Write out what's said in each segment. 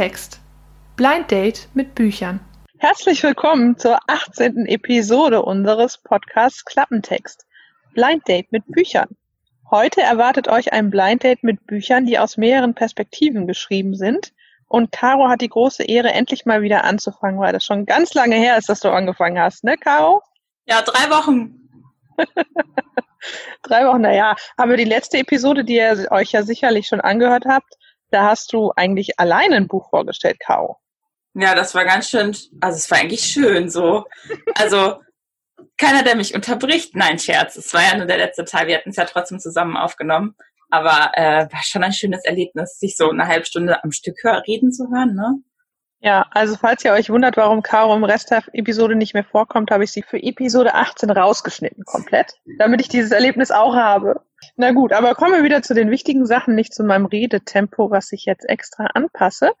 Klappentext. Blind Date mit Büchern. Herzlich willkommen zur 18. Episode unseres Podcasts Klappentext. Blind Date mit Büchern. Heute erwartet euch ein Blind Date mit Büchern, die aus mehreren Perspektiven geschrieben sind. Und Caro hat die große Ehre, endlich mal wieder anzufangen, weil das schon ganz lange her ist, dass du angefangen hast, ne, Caro? Ja, drei Wochen. drei Wochen, naja. Aber die letzte Episode, die ihr euch ja sicherlich schon angehört habt, da hast du eigentlich alleine ein Buch vorgestellt, Caro. Ja, das war ganz schön, also es war eigentlich schön so. Also keiner, der mich unterbricht. Nein, Scherz. Es war ja nur der letzte Teil. Wir hatten es ja trotzdem zusammen aufgenommen. Aber äh, war schon ein schönes Erlebnis, sich so eine halbe Stunde am Stück reden zu hören, ne? Ja, also falls ihr euch wundert, warum Caro im Rest der Episode nicht mehr vorkommt, habe ich sie für Episode 18 rausgeschnitten komplett, damit ich dieses Erlebnis auch habe. Na gut, aber kommen wir wieder zu den wichtigen Sachen, nicht zu meinem Redetempo, was ich jetzt extra anpasse,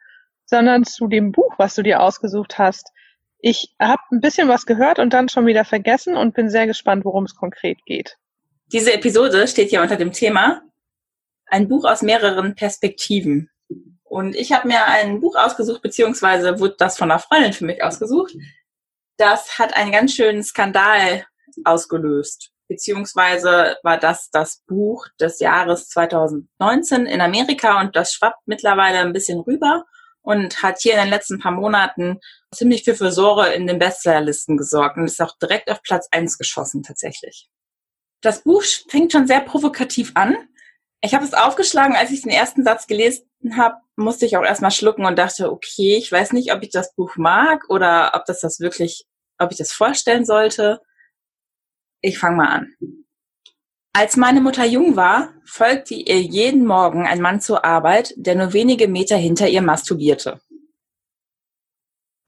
sondern zu dem Buch, was du dir ausgesucht hast. Ich habe ein bisschen was gehört und dann schon wieder vergessen und bin sehr gespannt, worum es konkret geht. Diese Episode steht ja unter dem Thema ein Buch aus mehreren Perspektiven. Und ich habe mir ein Buch ausgesucht, beziehungsweise wurde das von einer Freundin für mich ausgesucht. Das hat einen ganz schönen Skandal ausgelöst. Beziehungsweise war das das Buch des Jahres 2019 in Amerika und das schwappt mittlerweile ein bisschen rüber und hat hier in den letzten paar Monaten ziemlich für Furore in den Bestsellerlisten gesorgt und ist auch direkt auf Platz eins geschossen tatsächlich. Das Buch fängt schon sehr provokativ an. Ich habe es aufgeschlagen, als ich den ersten Satz gelesen habe, musste ich auch erstmal schlucken und dachte, okay, ich weiß nicht, ob ich das Buch mag oder ob das das wirklich, ob ich das vorstellen sollte. Ich fange mal an. Als meine Mutter jung war, folgte ihr jeden Morgen ein Mann zur Arbeit, der nur wenige Meter hinter ihr masturbierte.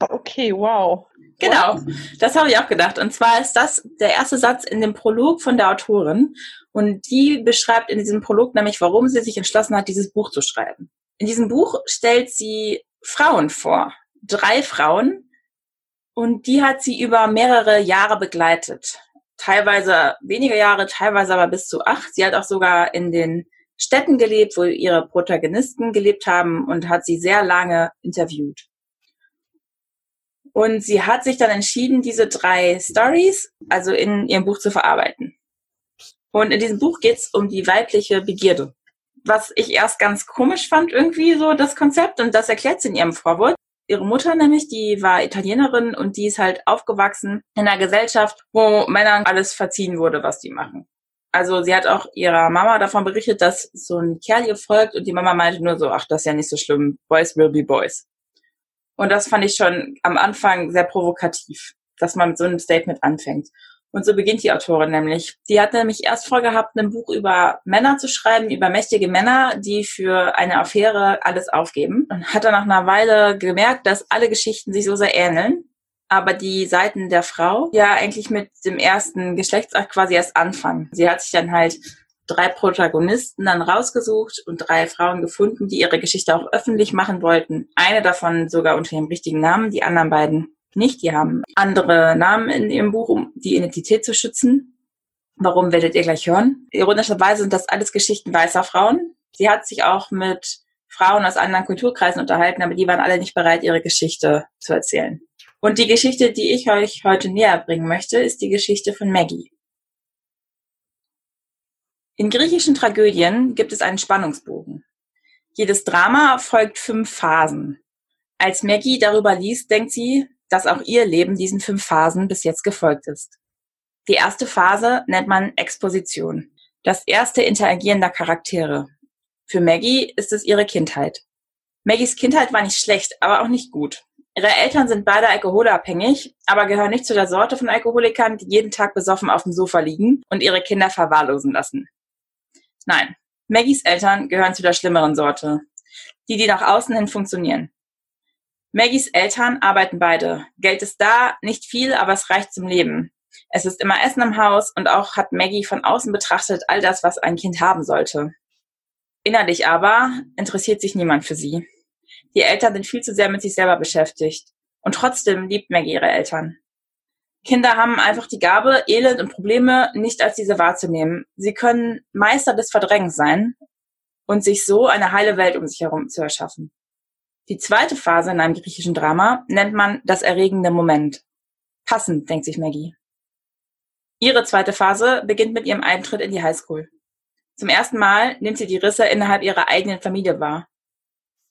Okay, wow. Genau, das habe ich auch gedacht. Und zwar ist das der erste Satz in dem Prolog von der Autorin. Und die beschreibt in diesem Prolog nämlich, warum sie sich entschlossen hat, dieses Buch zu schreiben. In diesem Buch stellt sie Frauen vor, drei Frauen, und die hat sie über mehrere Jahre begleitet. Teilweise weniger Jahre, teilweise aber bis zu acht. Sie hat auch sogar in den Städten gelebt, wo ihre Protagonisten gelebt haben und hat sie sehr lange interviewt. Und sie hat sich dann entschieden, diese drei Stories, also in ihrem Buch zu verarbeiten. Und in diesem Buch geht es um die weibliche Begierde was ich erst ganz komisch fand, irgendwie so das Konzept. Und das erklärt sie in ihrem Vorwort. Ihre Mutter nämlich, die war Italienerin und die ist halt aufgewachsen in einer Gesellschaft, wo Männern alles verziehen wurde, was die machen. Also sie hat auch ihrer Mama davon berichtet, dass so ein Kerl ihr folgt und die Mama meinte nur so, ach, das ist ja nicht so schlimm, Boys will be Boys. Und das fand ich schon am Anfang sehr provokativ, dass man mit so einem Statement anfängt. Und so beginnt die Autorin nämlich. Die hat nämlich erst vorgehabt, ein Buch über Männer zu schreiben, über mächtige Männer, die für eine Affäre alles aufgeben. Und hat dann nach einer Weile gemerkt, dass alle Geschichten sich so sehr ähneln, aber die Seiten der Frau ja eigentlich mit dem ersten Geschlechtsakt quasi erst anfangen. Sie hat sich dann halt drei Protagonisten dann rausgesucht und drei Frauen gefunden, die ihre Geschichte auch öffentlich machen wollten. Eine davon sogar unter ihrem richtigen Namen, die anderen beiden nicht. Die haben andere Namen in ihrem Buch, um die Identität zu schützen. Warum werdet ihr gleich hören? Ironischerweise sind das alles Geschichten weißer Frauen. Sie hat sich auch mit Frauen aus anderen Kulturkreisen unterhalten, aber die waren alle nicht bereit, ihre Geschichte zu erzählen. Und die Geschichte, die ich euch heute näher bringen möchte, ist die Geschichte von Maggie. In griechischen Tragödien gibt es einen Spannungsbogen. Jedes Drama folgt fünf Phasen. Als Maggie darüber liest, denkt sie, dass auch ihr Leben diesen fünf Phasen bis jetzt gefolgt ist. Die erste Phase nennt man Exposition. Das erste Interagieren der Charaktere. Für Maggie ist es ihre Kindheit. Maggies Kindheit war nicht schlecht, aber auch nicht gut. Ihre Eltern sind beide alkoholabhängig, aber gehören nicht zu der Sorte von Alkoholikern, die jeden Tag besoffen auf dem Sofa liegen und ihre Kinder verwahrlosen lassen. Nein, Maggies Eltern gehören zu der schlimmeren Sorte. Die, die nach außen hin funktionieren. Maggies Eltern arbeiten beide. Geld ist da, nicht viel, aber es reicht zum Leben. Es ist immer Essen im Haus und auch hat Maggie von außen betrachtet all das, was ein Kind haben sollte. Innerlich aber interessiert sich niemand für sie. Die Eltern sind viel zu sehr mit sich selber beschäftigt. Und trotzdem liebt Maggie ihre Eltern. Kinder haben einfach die Gabe, Elend und Probleme nicht als diese wahrzunehmen. Sie können Meister des Verdrängens sein und sich so eine heile Welt um sich herum zu erschaffen. Die zweite Phase in einem griechischen Drama nennt man das erregende Moment. Passend, denkt sich Maggie. Ihre zweite Phase beginnt mit ihrem Eintritt in die Highschool. Zum ersten Mal nimmt sie die Risse innerhalb ihrer eigenen Familie wahr.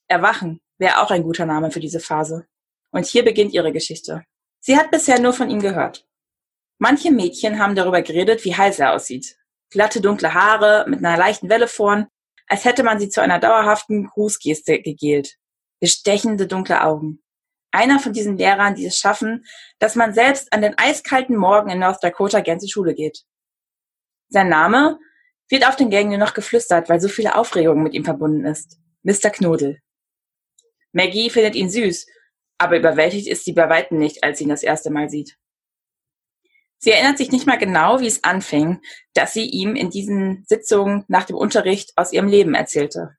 Erwachen wäre auch ein guter Name für diese Phase. Und hier beginnt ihre Geschichte. Sie hat bisher nur von ihm gehört. Manche Mädchen haben darüber geredet, wie heiß er aussieht. Glatte dunkle Haare mit einer leichten Welle vorn, als hätte man sie zu einer dauerhaften Grußgeste gegelt. Bestechende dunkle Augen. Einer von diesen Lehrern, die es schaffen, dass man selbst an den eiskalten Morgen in North Dakota gern zur Schule geht. Sein Name wird auf den Gängen nur noch geflüstert, weil so viele Aufregung mit ihm verbunden ist. Mr. Knodel. Maggie findet ihn süß, aber überwältigt ist sie bei weitem nicht, als sie ihn das erste Mal sieht. Sie erinnert sich nicht mal genau, wie es anfing, dass sie ihm in diesen Sitzungen nach dem Unterricht aus ihrem Leben erzählte.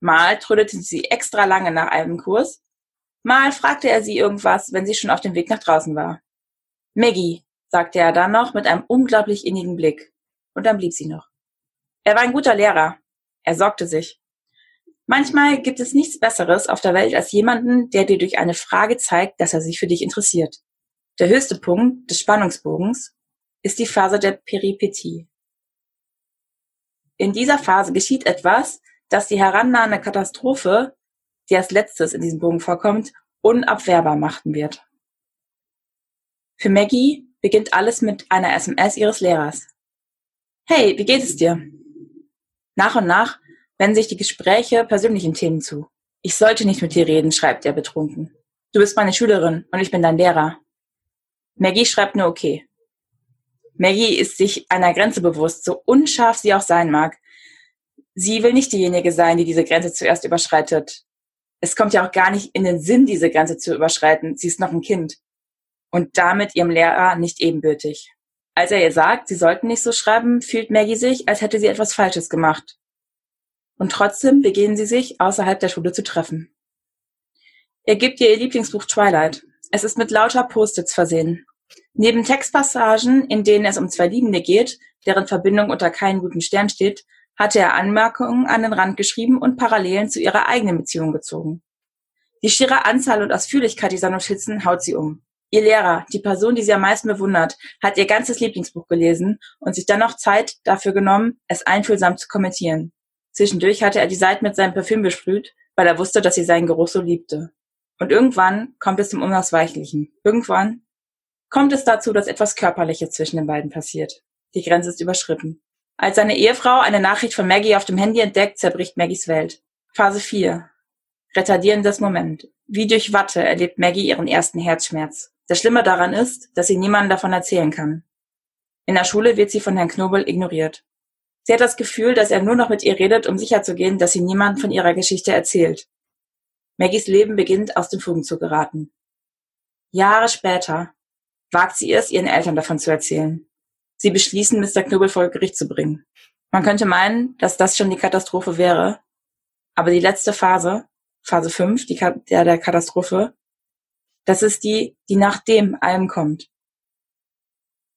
Mal trödelte sie extra lange nach einem Kurs, mal fragte er sie irgendwas, wenn sie schon auf dem Weg nach draußen war. Maggie, sagte er dann noch mit einem unglaublich innigen Blick. Und dann blieb sie noch. Er war ein guter Lehrer. Er sorgte sich. Manchmal gibt es nichts Besseres auf der Welt als jemanden, der dir durch eine Frage zeigt, dass er sich für dich interessiert. Der höchste Punkt des Spannungsbogens ist die Phase der Peripetie. In dieser Phase geschieht etwas, das die herannahende Katastrophe, die als letztes in diesem Bogen vorkommt, unabwehrbar machen wird. Für Maggie beginnt alles mit einer SMS ihres Lehrers. Hey, wie geht es dir? Nach und nach wenden sich die Gespräche persönlichen Themen zu. Ich sollte nicht mit dir reden, schreibt er betrunken. Du bist meine Schülerin und ich bin dein Lehrer. Maggie schreibt nur okay. Maggie ist sich einer Grenze bewusst, so unscharf sie auch sein mag. Sie will nicht diejenige sein, die diese Grenze zuerst überschreitet. Es kommt ja auch gar nicht in den Sinn, diese Grenze zu überschreiten. Sie ist noch ein Kind. Und damit ihrem Lehrer nicht ebenbürtig. Als er ihr sagt, sie sollten nicht so schreiben, fühlt Maggie sich, als hätte sie etwas Falsches gemacht. Und trotzdem beginnen sie sich, außerhalb der Schule zu treffen. Er gibt ihr ihr Lieblingsbuch Twilight. Es ist mit lauter Post-its versehen. Neben Textpassagen, in denen es um zwei Liebende geht, deren Verbindung unter keinen guten Stern steht, hatte er Anmerkungen an den Rand geschrieben und Parallelen zu ihrer eigenen Beziehung gezogen. Die schiere Anzahl und Ausführlichkeit dieser Notizen haut sie um. Ihr Lehrer, die Person, die sie am meisten bewundert, hat ihr ganzes Lieblingsbuch gelesen und sich dann noch Zeit dafür genommen, es einfühlsam zu kommentieren. Zwischendurch hatte er die Seiten mit seinem Parfüm besprüht, weil er wusste, dass sie seinen Geruch so liebte. Und irgendwann kommt es zum Unausweichlichen. Irgendwann kommt es dazu, dass etwas Körperliches zwischen den beiden passiert. Die Grenze ist überschritten. Als seine Ehefrau eine Nachricht von Maggie auf dem Handy entdeckt, zerbricht Maggies Welt. Phase 4. Retardierendes Moment. Wie durch Watte erlebt Maggie ihren ersten Herzschmerz. Das Schlimme daran ist, dass sie niemandem davon erzählen kann. In der Schule wird sie von Herrn Knobel ignoriert. Sie hat das Gefühl, dass er nur noch mit ihr redet, um sicherzugehen, dass sie niemand von ihrer Geschichte erzählt. Maggies Leben beginnt aus den Fugen zu geraten. Jahre später wagt sie es, ihren Eltern davon zu erzählen. Sie beschließen, Mr. Knobel vor Gericht zu bringen. Man könnte meinen, dass das schon die Katastrophe wäre, aber die letzte Phase, Phase 5, die, der, der Katastrophe, das ist die, die nach dem allem kommt.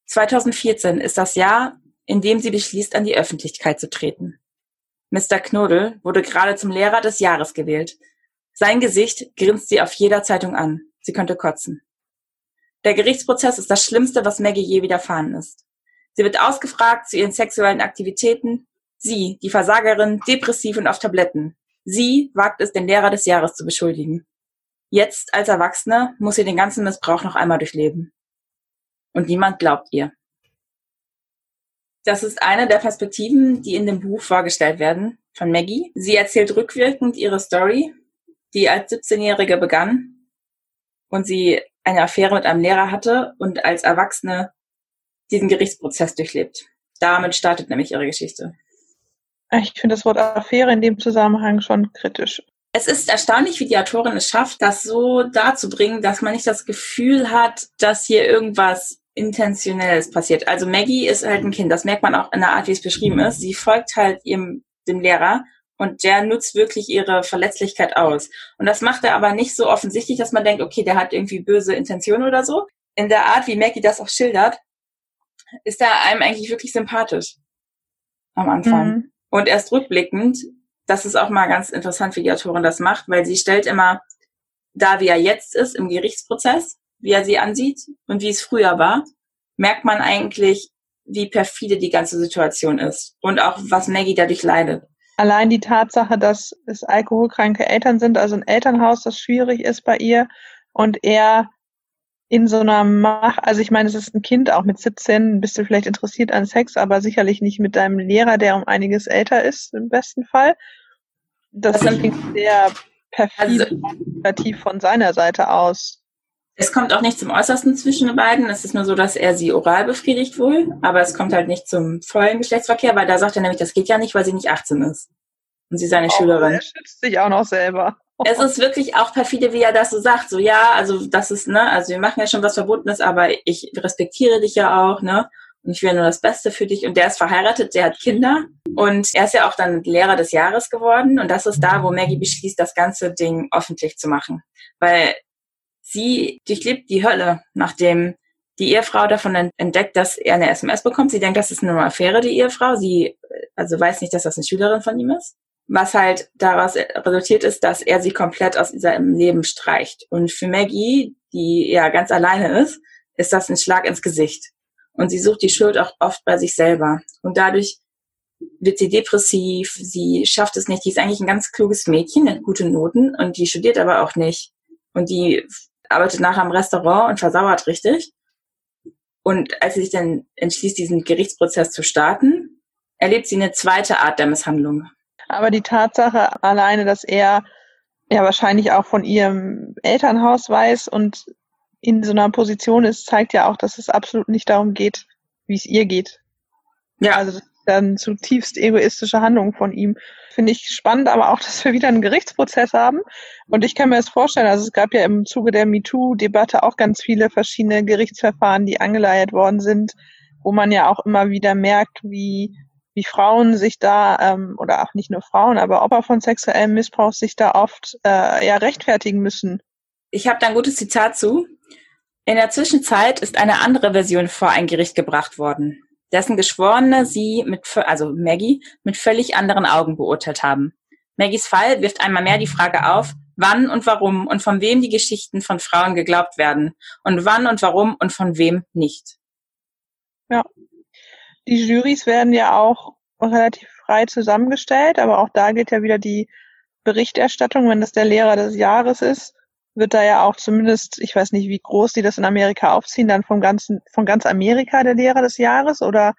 2014 ist das Jahr, in dem sie beschließt, an die Öffentlichkeit zu treten. Mr. Knodel wurde gerade zum Lehrer des Jahres gewählt. Sein Gesicht grinst sie auf jeder Zeitung an. Sie könnte kotzen. Der Gerichtsprozess ist das Schlimmste, was Maggie je widerfahren ist. Sie wird ausgefragt zu ihren sexuellen Aktivitäten. Sie, die Versagerin, depressiv und auf Tabletten. Sie wagt es, den Lehrer des Jahres zu beschuldigen. Jetzt, als Erwachsene, muss sie den ganzen Missbrauch noch einmal durchleben. Und niemand glaubt ihr. Das ist eine der Perspektiven, die in dem Buch vorgestellt werden von Maggie. Sie erzählt rückwirkend ihre Story, die als 17-Jährige begann und sie eine Affäre mit einem Lehrer hatte und als Erwachsene diesen Gerichtsprozess durchlebt. Damit startet nämlich ihre Geschichte. Ich finde das Wort Affäre in dem Zusammenhang schon kritisch. Es ist erstaunlich, wie die Autorin es schafft, das so darzubringen, dass man nicht das Gefühl hat, dass hier irgendwas Intentionelles passiert. Also Maggie ist halt ein Kind, das merkt man auch in der Art, wie es beschrieben ist. Sie folgt halt ihrem, dem Lehrer und der nutzt wirklich ihre Verletzlichkeit aus. Und das macht er aber nicht so offensichtlich, dass man denkt, okay, der hat irgendwie böse Intentionen oder so. In der Art, wie Maggie das auch schildert, ist er einem eigentlich wirklich sympathisch am Anfang. Mhm. Und erst rückblickend, das ist auch mal ganz interessant, wie die Autorin das macht, weil sie stellt immer da, wie er jetzt ist im Gerichtsprozess, wie er sie ansieht und wie es früher war, merkt man eigentlich, wie perfide die ganze Situation ist und auch was Maggie dadurch leidet. Allein die Tatsache, dass es alkoholkranke Eltern sind, also ein Elternhaus, das schwierig ist bei ihr und er in so einer Macht, also ich meine, es ist ein Kind, auch mit 17 bist du vielleicht interessiert an Sex, aber sicherlich nicht mit deinem Lehrer, der um einiges älter ist, im besten Fall. Das also, klingt sehr perfide also, von seiner Seite aus. Es kommt auch nicht zum Äußersten zwischen den beiden. Es ist nur so, dass er sie oral befriedigt wohl, aber es kommt halt nicht zum vollen Geschlechtsverkehr, weil da sagt er nämlich, das geht ja nicht, weil sie nicht 18 ist. Und sie seine oh, Schülerin. Er schützt sich auch noch selber es ist wirklich auch perfide, wie er das so sagt. So, ja, also das ist, ne, also wir machen ja schon was Verbotenes, aber ich respektiere dich ja auch, ne? Und ich will nur das Beste für dich. Und der ist verheiratet, der hat Kinder. Und er ist ja auch dann Lehrer des Jahres geworden. Und das ist da, wo Maggie beschließt, das ganze Ding öffentlich zu machen. Weil sie durchlebt die Hölle, nachdem die Ehefrau davon entdeckt, dass er eine SMS bekommt. Sie denkt, das ist eine Affäre, die Ehefrau. Sie, also weiß nicht, dass das eine Schülerin von ihm ist was halt daraus resultiert ist, dass er sie komplett aus seinem Leben streicht. Und für Maggie, die ja ganz alleine ist, ist das ein Schlag ins Gesicht. Und sie sucht die Schuld auch oft bei sich selber. Und dadurch wird sie depressiv, sie schafft es nicht. Die ist eigentlich ein ganz kluges Mädchen, hat gute Noten und die studiert aber auch nicht. Und die arbeitet nachher im Restaurant und versauert richtig. Und als sie sich dann entschließt, diesen Gerichtsprozess zu starten, erlebt sie eine zweite Art der Misshandlung. Aber die Tatsache alleine, dass er ja wahrscheinlich auch von ihrem Elternhaus weiß und in so einer Position ist, zeigt ja auch, dass es absolut nicht darum geht, wie es ihr geht. Ja. Also eine zutiefst egoistische Handlung von ihm. Finde ich spannend, aber auch, dass wir wieder einen Gerichtsprozess haben. Und ich kann mir das vorstellen, also es gab ja im Zuge der MeToo-Debatte auch ganz viele verschiedene Gerichtsverfahren, die angeleiert worden sind, wo man ja auch immer wieder merkt, wie wie Frauen sich da, ähm, oder auch nicht nur Frauen, aber Opfer von sexuellem Missbrauch sich da oft äh, ja rechtfertigen müssen. Ich habe da ein gutes Zitat zu. In der Zwischenzeit ist eine andere Version vor ein Gericht gebracht worden, dessen Geschworene sie mit, also Maggie, mit völlig anderen Augen beurteilt haben. Maggies Fall wirft einmal mehr die Frage auf, wann und warum und von wem die Geschichten von Frauen geglaubt werden und wann und warum und von wem nicht. Ja, die Jurys werden ja auch relativ frei zusammengestellt, aber auch da geht ja wieder die Berichterstattung, wenn das der Lehrer des Jahres ist, wird da ja auch zumindest, ich weiß nicht, wie groß die das in Amerika aufziehen, dann vom ganzen, von ganz Amerika der Lehrer des Jahres oder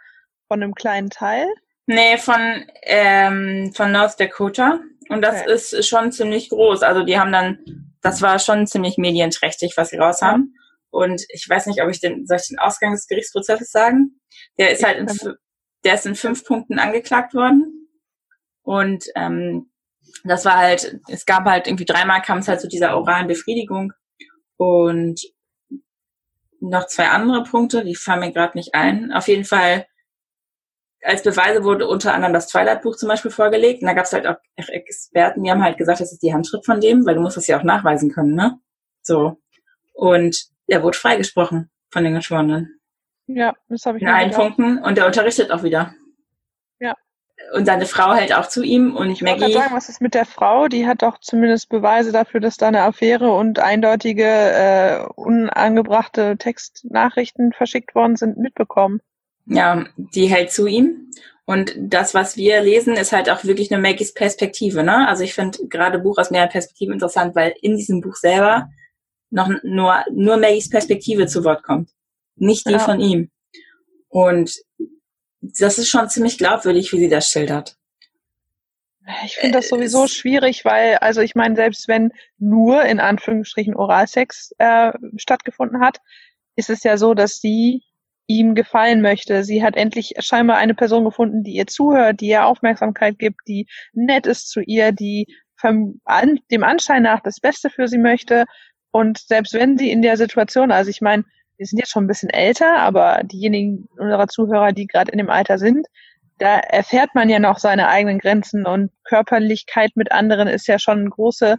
von einem kleinen Teil? Nee, von, ähm, von North Dakota. Und das okay. ist schon ziemlich groß. Also die haben dann, das war schon ziemlich medienträchtig, was sie raus haben. Und ich weiß nicht, ob ich den, soll ich den Ausgang des Gerichtsprozesses sagen? Der ist halt in, der ist in fünf Punkten angeklagt worden. Und ähm, das war halt, es gab halt irgendwie dreimal kam es halt zu dieser oralen Befriedigung und noch zwei andere Punkte, die fallen mir gerade nicht ein. Auf jeden Fall, als Beweise wurde unter anderem das Twilight-Buch zum Beispiel vorgelegt. Und da gab es halt auch Experten, die haben halt gesagt, das ist die Handschrift von dem, weil du musst das ja auch nachweisen können, ne? So. Und der wurde freigesprochen von den Geschworenen. Ja, das habe ich In allen. Punkten und der unterrichtet auch wieder. Ja. Und seine Frau hält auch zu ihm und ich Maggie. Ich sagen, was ist mit der Frau? Die hat doch zumindest Beweise dafür, dass da eine Affäre und eindeutige, äh, unangebrachte Textnachrichten verschickt worden sind, mitbekommen. Ja, die hält zu ihm. Und das, was wir lesen, ist halt auch wirklich nur Maggies Perspektive. Ne? Also ich finde gerade Buch aus mehreren Perspektiven interessant, weil in diesem Buch selber noch nur, nur Maggies Perspektive zu Wort kommt. Nicht die ja. von ihm. Und das ist schon ziemlich glaubwürdig, wie sie das schildert. Ich finde das sowieso schwierig, weil, also ich meine, selbst wenn nur in Anführungsstrichen Oralsex äh, stattgefunden hat, ist es ja so, dass sie ihm gefallen möchte. Sie hat endlich scheinbar eine Person gefunden, die ihr zuhört, die ihr Aufmerksamkeit gibt, die nett ist zu ihr, die dem Anschein nach das Beste für sie möchte. Und selbst wenn sie in der Situation, also ich meine, wir sind jetzt schon ein bisschen älter, aber diejenigen unserer Zuhörer, die gerade in dem Alter sind, da erfährt man ja noch seine eigenen Grenzen und Körperlichkeit mit anderen ist ja schon eine große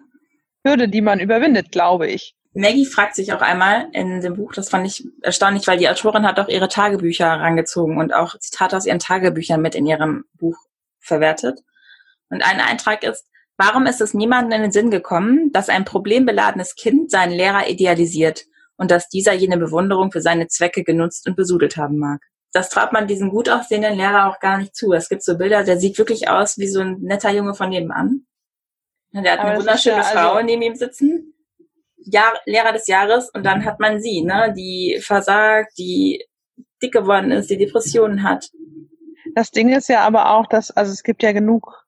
Hürde, die man überwindet, glaube ich. Maggie fragt sich auch einmal in dem Buch, das fand ich erstaunlich, weil die Autorin hat auch ihre Tagebücher herangezogen und auch Zitate aus ihren Tagebüchern mit in ihrem Buch verwertet. Und ein Eintrag ist, warum ist es niemandem in den Sinn gekommen, dass ein problembeladenes Kind seinen Lehrer idealisiert und dass dieser jene Bewunderung für seine Zwecke genutzt und besudelt haben mag? Das traut man diesem gut aussehenden Lehrer auch gar nicht zu. Es gibt so Bilder, der sieht wirklich aus wie so ein netter Junge von nebenan. Der hat Aber eine wunderschöne ja, also Frau neben ihm sitzen. Jahr, Lehrer des Jahres und dann hat man sie, ne, die versagt, die dick geworden ist, die Depressionen hat. Das Ding ist ja aber auch, dass, also es gibt ja genug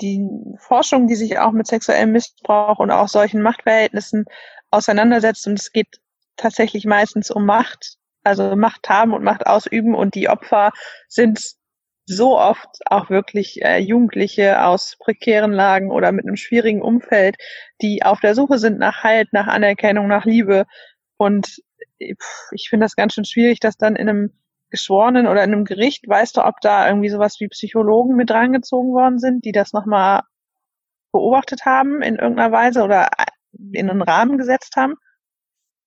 die Forschung, die sich auch mit sexuellem Missbrauch und auch solchen Machtverhältnissen auseinandersetzt und es geht tatsächlich meistens um Macht, also Macht haben und Macht ausüben und die Opfer sind so oft auch wirklich äh, Jugendliche aus prekären Lagen oder mit einem schwierigen Umfeld, die auf der Suche sind nach Halt, nach Anerkennung, nach Liebe. Und ich finde das ganz schön schwierig, dass dann in einem Geschworenen oder in einem Gericht, weißt du, ob da irgendwie sowas wie Psychologen mit reingezogen worden sind, die das nochmal beobachtet haben in irgendeiner Weise oder in einen Rahmen gesetzt haben?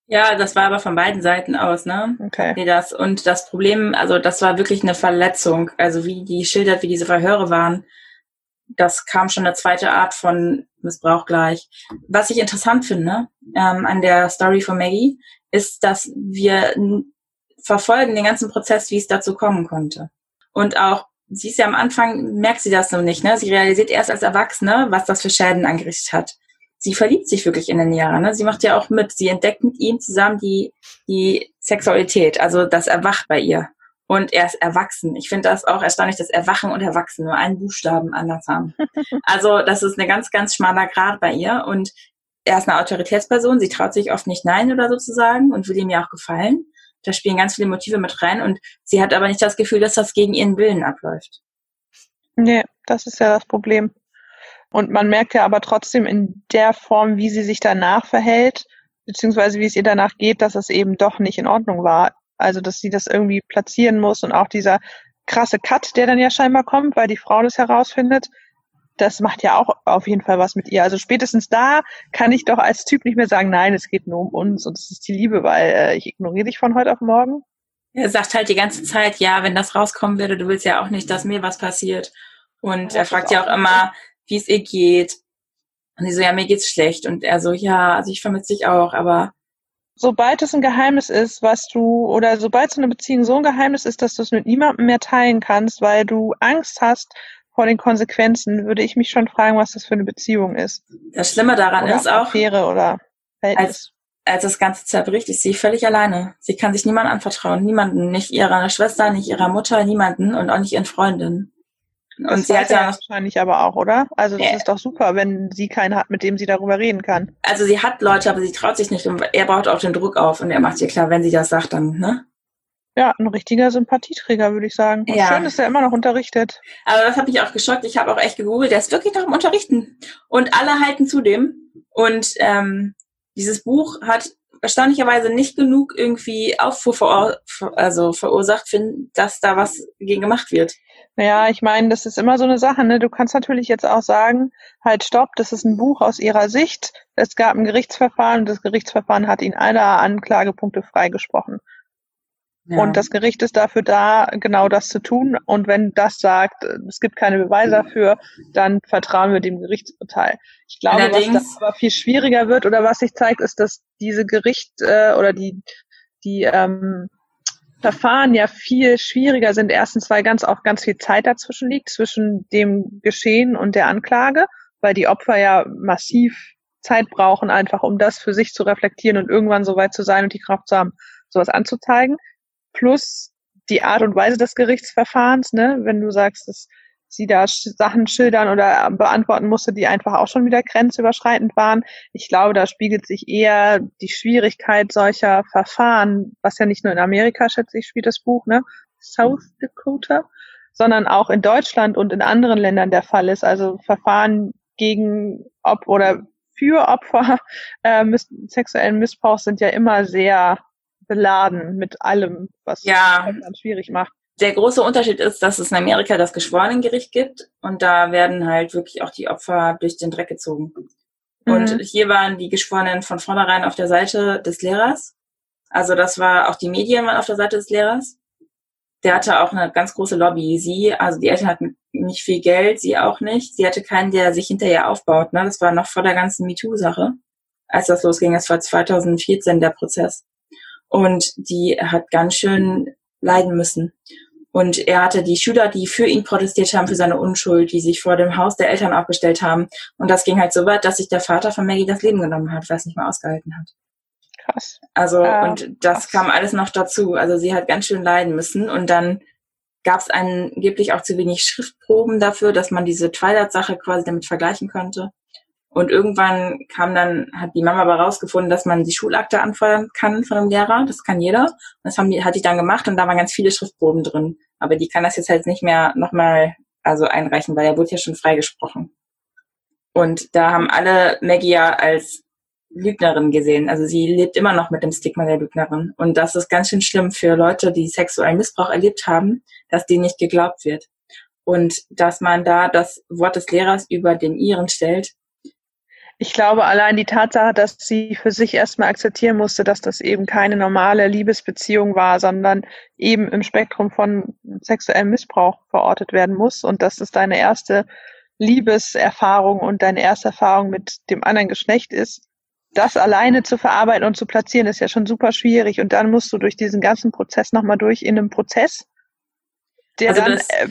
Ja, das war aber von beiden Seiten aus, ne? Okay. Nee, das, und das Problem, also das war wirklich eine Verletzung. Also wie die schildert, wie diese Verhöre waren, das kam schon eine zweite Art von Missbrauch gleich. Was ich interessant finde ähm, an der Story von Maggie, ist, dass wir verfolgen den ganzen Prozess, wie es dazu kommen konnte. Und auch, sie ist ja am Anfang, merkt sie das noch nicht, ne? Sie realisiert erst als Erwachsene, was das für Schäden angerichtet hat sie verliebt sich wirklich in den Lehrer. Ne? Sie macht ja auch mit. Sie entdeckt mit ihm zusammen die, die Sexualität, also das erwacht bei ihr. Und er ist erwachsen. Ich finde das auch erstaunlich, dass Erwachen und Erwachsen nur einen Buchstaben anders haben. Also das ist eine ganz, ganz schmaler Grad bei ihr. Und er ist eine Autoritätsperson. Sie traut sich oft nicht Nein oder sozusagen und will ihm ja auch gefallen. Da spielen ganz viele Motive mit rein. Und sie hat aber nicht das Gefühl, dass das gegen ihren Willen abläuft. Nee, das ist ja das Problem. Und man merkt ja aber trotzdem in der Form, wie sie sich danach verhält, beziehungsweise wie es ihr danach geht, dass es eben doch nicht in Ordnung war. Also, dass sie das irgendwie platzieren muss und auch dieser krasse Cut, der dann ja scheinbar kommt, weil die Frau das herausfindet, das macht ja auch auf jeden Fall was mit ihr. Also spätestens da kann ich doch als Typ nicht mehr sagen, nein, es geht nur um uns und es ist die Liebe, weil äh, ich ignoriere dich von heute auf morgen. Er sagt halt die ganze Zeit, ja, wenn das rauskommen würde, du willst ja auch nicht, dass mir was passiert. Und ja, er fragt ja auch immer, wie es ihr geht. Und sie so, ja, mir geht's schlecht. Und er so, ja, also ich vermisse dich auch, aber. Sobald es ein Geheimnis ist, was du, oder sobald so eine Beziehung so ein Geheimnis ist, dass du es mit niemandem mehr teilen kannst, weil du Angst hast vor den Konsequenzen, würde ich mich schon fragen, was das für eine Beziehung ist. Das Schlimme daran oder ist auch, Affäre oder Als, als das Ganze zerbricht, ist sie völlig alleine. Sie kann sich niemandem anvertrauen, niemanden, nicht ihrer Schwester, nicht ihrer Mutter, niemanden und auch nicht ihren Freundinnen. Und das sie hat ja wahrscheinlich aber auch, oder? Also das ja. ist doch super, wenn sie keinen hat, mit dem sie darüber reden kann. Also sie hat Leute, aber sie traut sich nicht und er baut auch den Druck auf und er macht ihr klar, wenn sie das sagt, dann, ne? Ja, ein richtiger Sympathieträger, würde ich sagen. Und ja. Schön, dass er immer noch unterrichtet. Aber das hat mich auch geschockt. Ich habe auch echt gegoogelt. Der ist wirklich noch im Unterrichten. Und alle halten zu dem. Und ähm, dieses Buch hat erstaunlicherweise nicht genug irgendwie Auffuhr verur also verursacht, finden, dass da was gegen gemacht wird. Ja, ich meine, das ist immer so eine Sache. Ne? Du kannst natürlich jetzt auch sagen, halt stopp, das ist ein Buch aus ihrer Sicht. Es gab ein Gerichtsverfahren und das Gerichtsverfahren hat ihn aller Anklagepunkte freigesprochen. Ja. Und das Gericht ist dafür da, genau das zu tun. Und wenn das sagt, es gibt keine Beweise dafür, dann vertrauen wir dem Gerichtsurteil. Ich glaube, Allerdings, was da aber viel schwieriger wird oder was sich zeigt, ist, dass diese Gericht äh, oder die die ähm, Verfahren ja viel schwieriger sind. Erstens, weil ganz auch ganz viel Zeit dazwischen liegt, zwischen dem Geschehen und der Anklage, weil die Opfer ja massiv Zeit brauchen, einfach um das für sich zu reflektieren und irgendwann so weit zu sein und die Kraft zu haben, sowas anzuzeigen. Plus die Art und Weise des Gerichtsverfahrens, ne, wenn du sagst, dass sie da Sachen schildern oder beantworten musste, die einfach auch schon wieder grenzüberschreitend waren. Ich glaube, da spiegelt sich eher die Schwierigkeit solcher Verfahren, was ja nicht nur in Amerika, schätze ich, spielt das Buch, ne? South Dakota, sondern auch in Deutschland und in anderen Ländern der Fall ist. Also Verfahren gegen Op oder für Opfer äh, miss sexuellen Missbrauchs sind ja immer sehr beladen mit allem, was ja. es schwierig macht der große Unterschied ist, dass es in Amerika das Geschworenengericht gibt und da werden halt wirklich auch die Opfer durch den Dreck gezogen. Mhm. Und hier waren die Geschworenen von vornherein auf der Seite des Lehrers. Also das war auch die Medien waren auf der Seite des Lehrers. Der hatte auch eine ganz große Lobby. Sie, also die Eltern hatten nicht viel Geld, sie auch nicht. Sie hatte keinen, der sich hinterher aufbaut. Ne? Das war noch vor der ganzen MeToo-Sache, als das losging. Das war 2014 der Prozess. Und die hat ganz schön leiden müssen. Und er hatte die Schüler, die für ihn protestiert haben, für seine Unschuld, die sich vor dem Haus der Eltern aufgestellt haben. Und das ging halt so weit, dass sich der Vater von Maggie das Leben genommen hat, weil es nicht mehr ausgehalten hat. Krass. Also, ja, und das krass. kam alles noch dazu. Also sie hat ganz schön leiden müssen. Und dann gab es angeblich auch zu wenig Schriftproben dafür, dass man diese Twilight-Sache quasi damit vergleichen könnte. Und irgendwann kam dann, hat die Mama aber rausgefunden, dass man die Schulakte anfordern kann von einem Lehrer. Das kann jeder. Und das haben die, hatte ich dann gemacht und da waren ganz viele Schriftproben drin. Aber die kann das jetzt halt nicht mehr nochmal also einreichen, weil er wurde ja schon freigesprochen. Und da haben alle Maggie ja als Lügnerin gesehen. Also sie lebt immer noch mit dem Stigma der Lügnerin. Und das ist ganz schön schlimm für Leute, die sexuellen Missbrauch erlebt haben, dass denen nicht geglaubt wird. Und dass man da das Wort des Lehrers über den ihren stellt, ich glaube, allein die Tatsache, dass sie für sich erstmal akzeptieren musste, dass das eben keine normale Liebesbeziehung war, sondern eben im Spektrum von sexuellem Missbrauch verortet werden muss und dass es deine erste Liebeserfahrung und deine erste Erfahrung mit dem anderen Geschlecht ist, das alleine zu verarbeiten und zu platzieren, ist ja schon super schwierig. Und dann musst du durch diesen ganzen Prozess nochmal durch in einem Prozess, der also dann äh,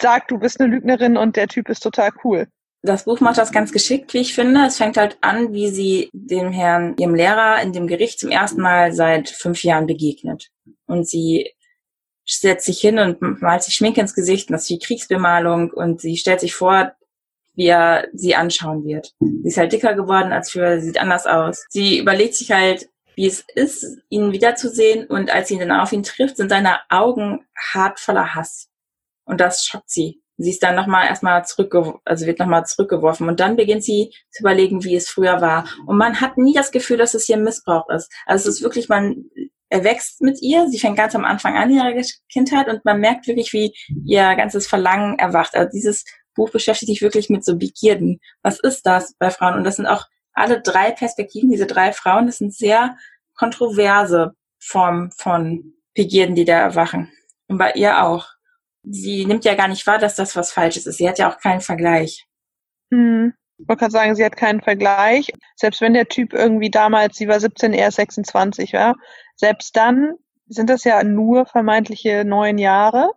sagt, du bist eine Lügnerin und der Typ ist total cool das Buch macht das ganz geschickt, wie ich finde. Es fängt halt an, wie sie dem Herrn, ihrem Lehrer in dem Gericht zum ersten Mal seit fünf Jahren begegnet. Und sie setzt sich hin und malt sich Schminke ins Gesicht und das ist wie Kriegsbemalung und sie stellt sich vor, wie er sie anschauen wird. Sie ist halt dicker geworden als früher, sieht anders aus. Sie überlegt sich halt, wie es ist, ihn wiederzusehen und als sie dann auf ihn trifft, sind seine Augen hart voller Hass. Und das schockt sie sie ist dann nochmal erstmal zurückgeworfen, also wird nochmal zurückgeworfen und dann beginnt sie zu überlegen, wie es früher war. Und man hat nie das Gefühl, dass es hier Missbrauch ist. Also es ist wirklich, man erwächst mit ihr, sie fängt ganz am Anfang an ihrer Kindheit und man merkt wirklich, wie ihr ganzes Verlangen erwacht. Also dieses Buch beschäftigt sich wirklich mit so Begierden. Was ist das bei Frauen? Und das sind auch alle drei Perspektiven, diese drei Frauen, das sind sehr kontroverse Formen von Begierden, die da erwachen. Und bei ihr auch sie nimmt ja gar nicht wahr, dass das was Falsches ist. Sie hat ja auch keinen Vergleich. Hm. Ich wollte gerade sagen, sie hat keinen Vergleich. Selbst wenn der Typ irgendwie damals, sie war 17, er 26 war, selbst dann sind das ja nur vermeintliche neun Jahre.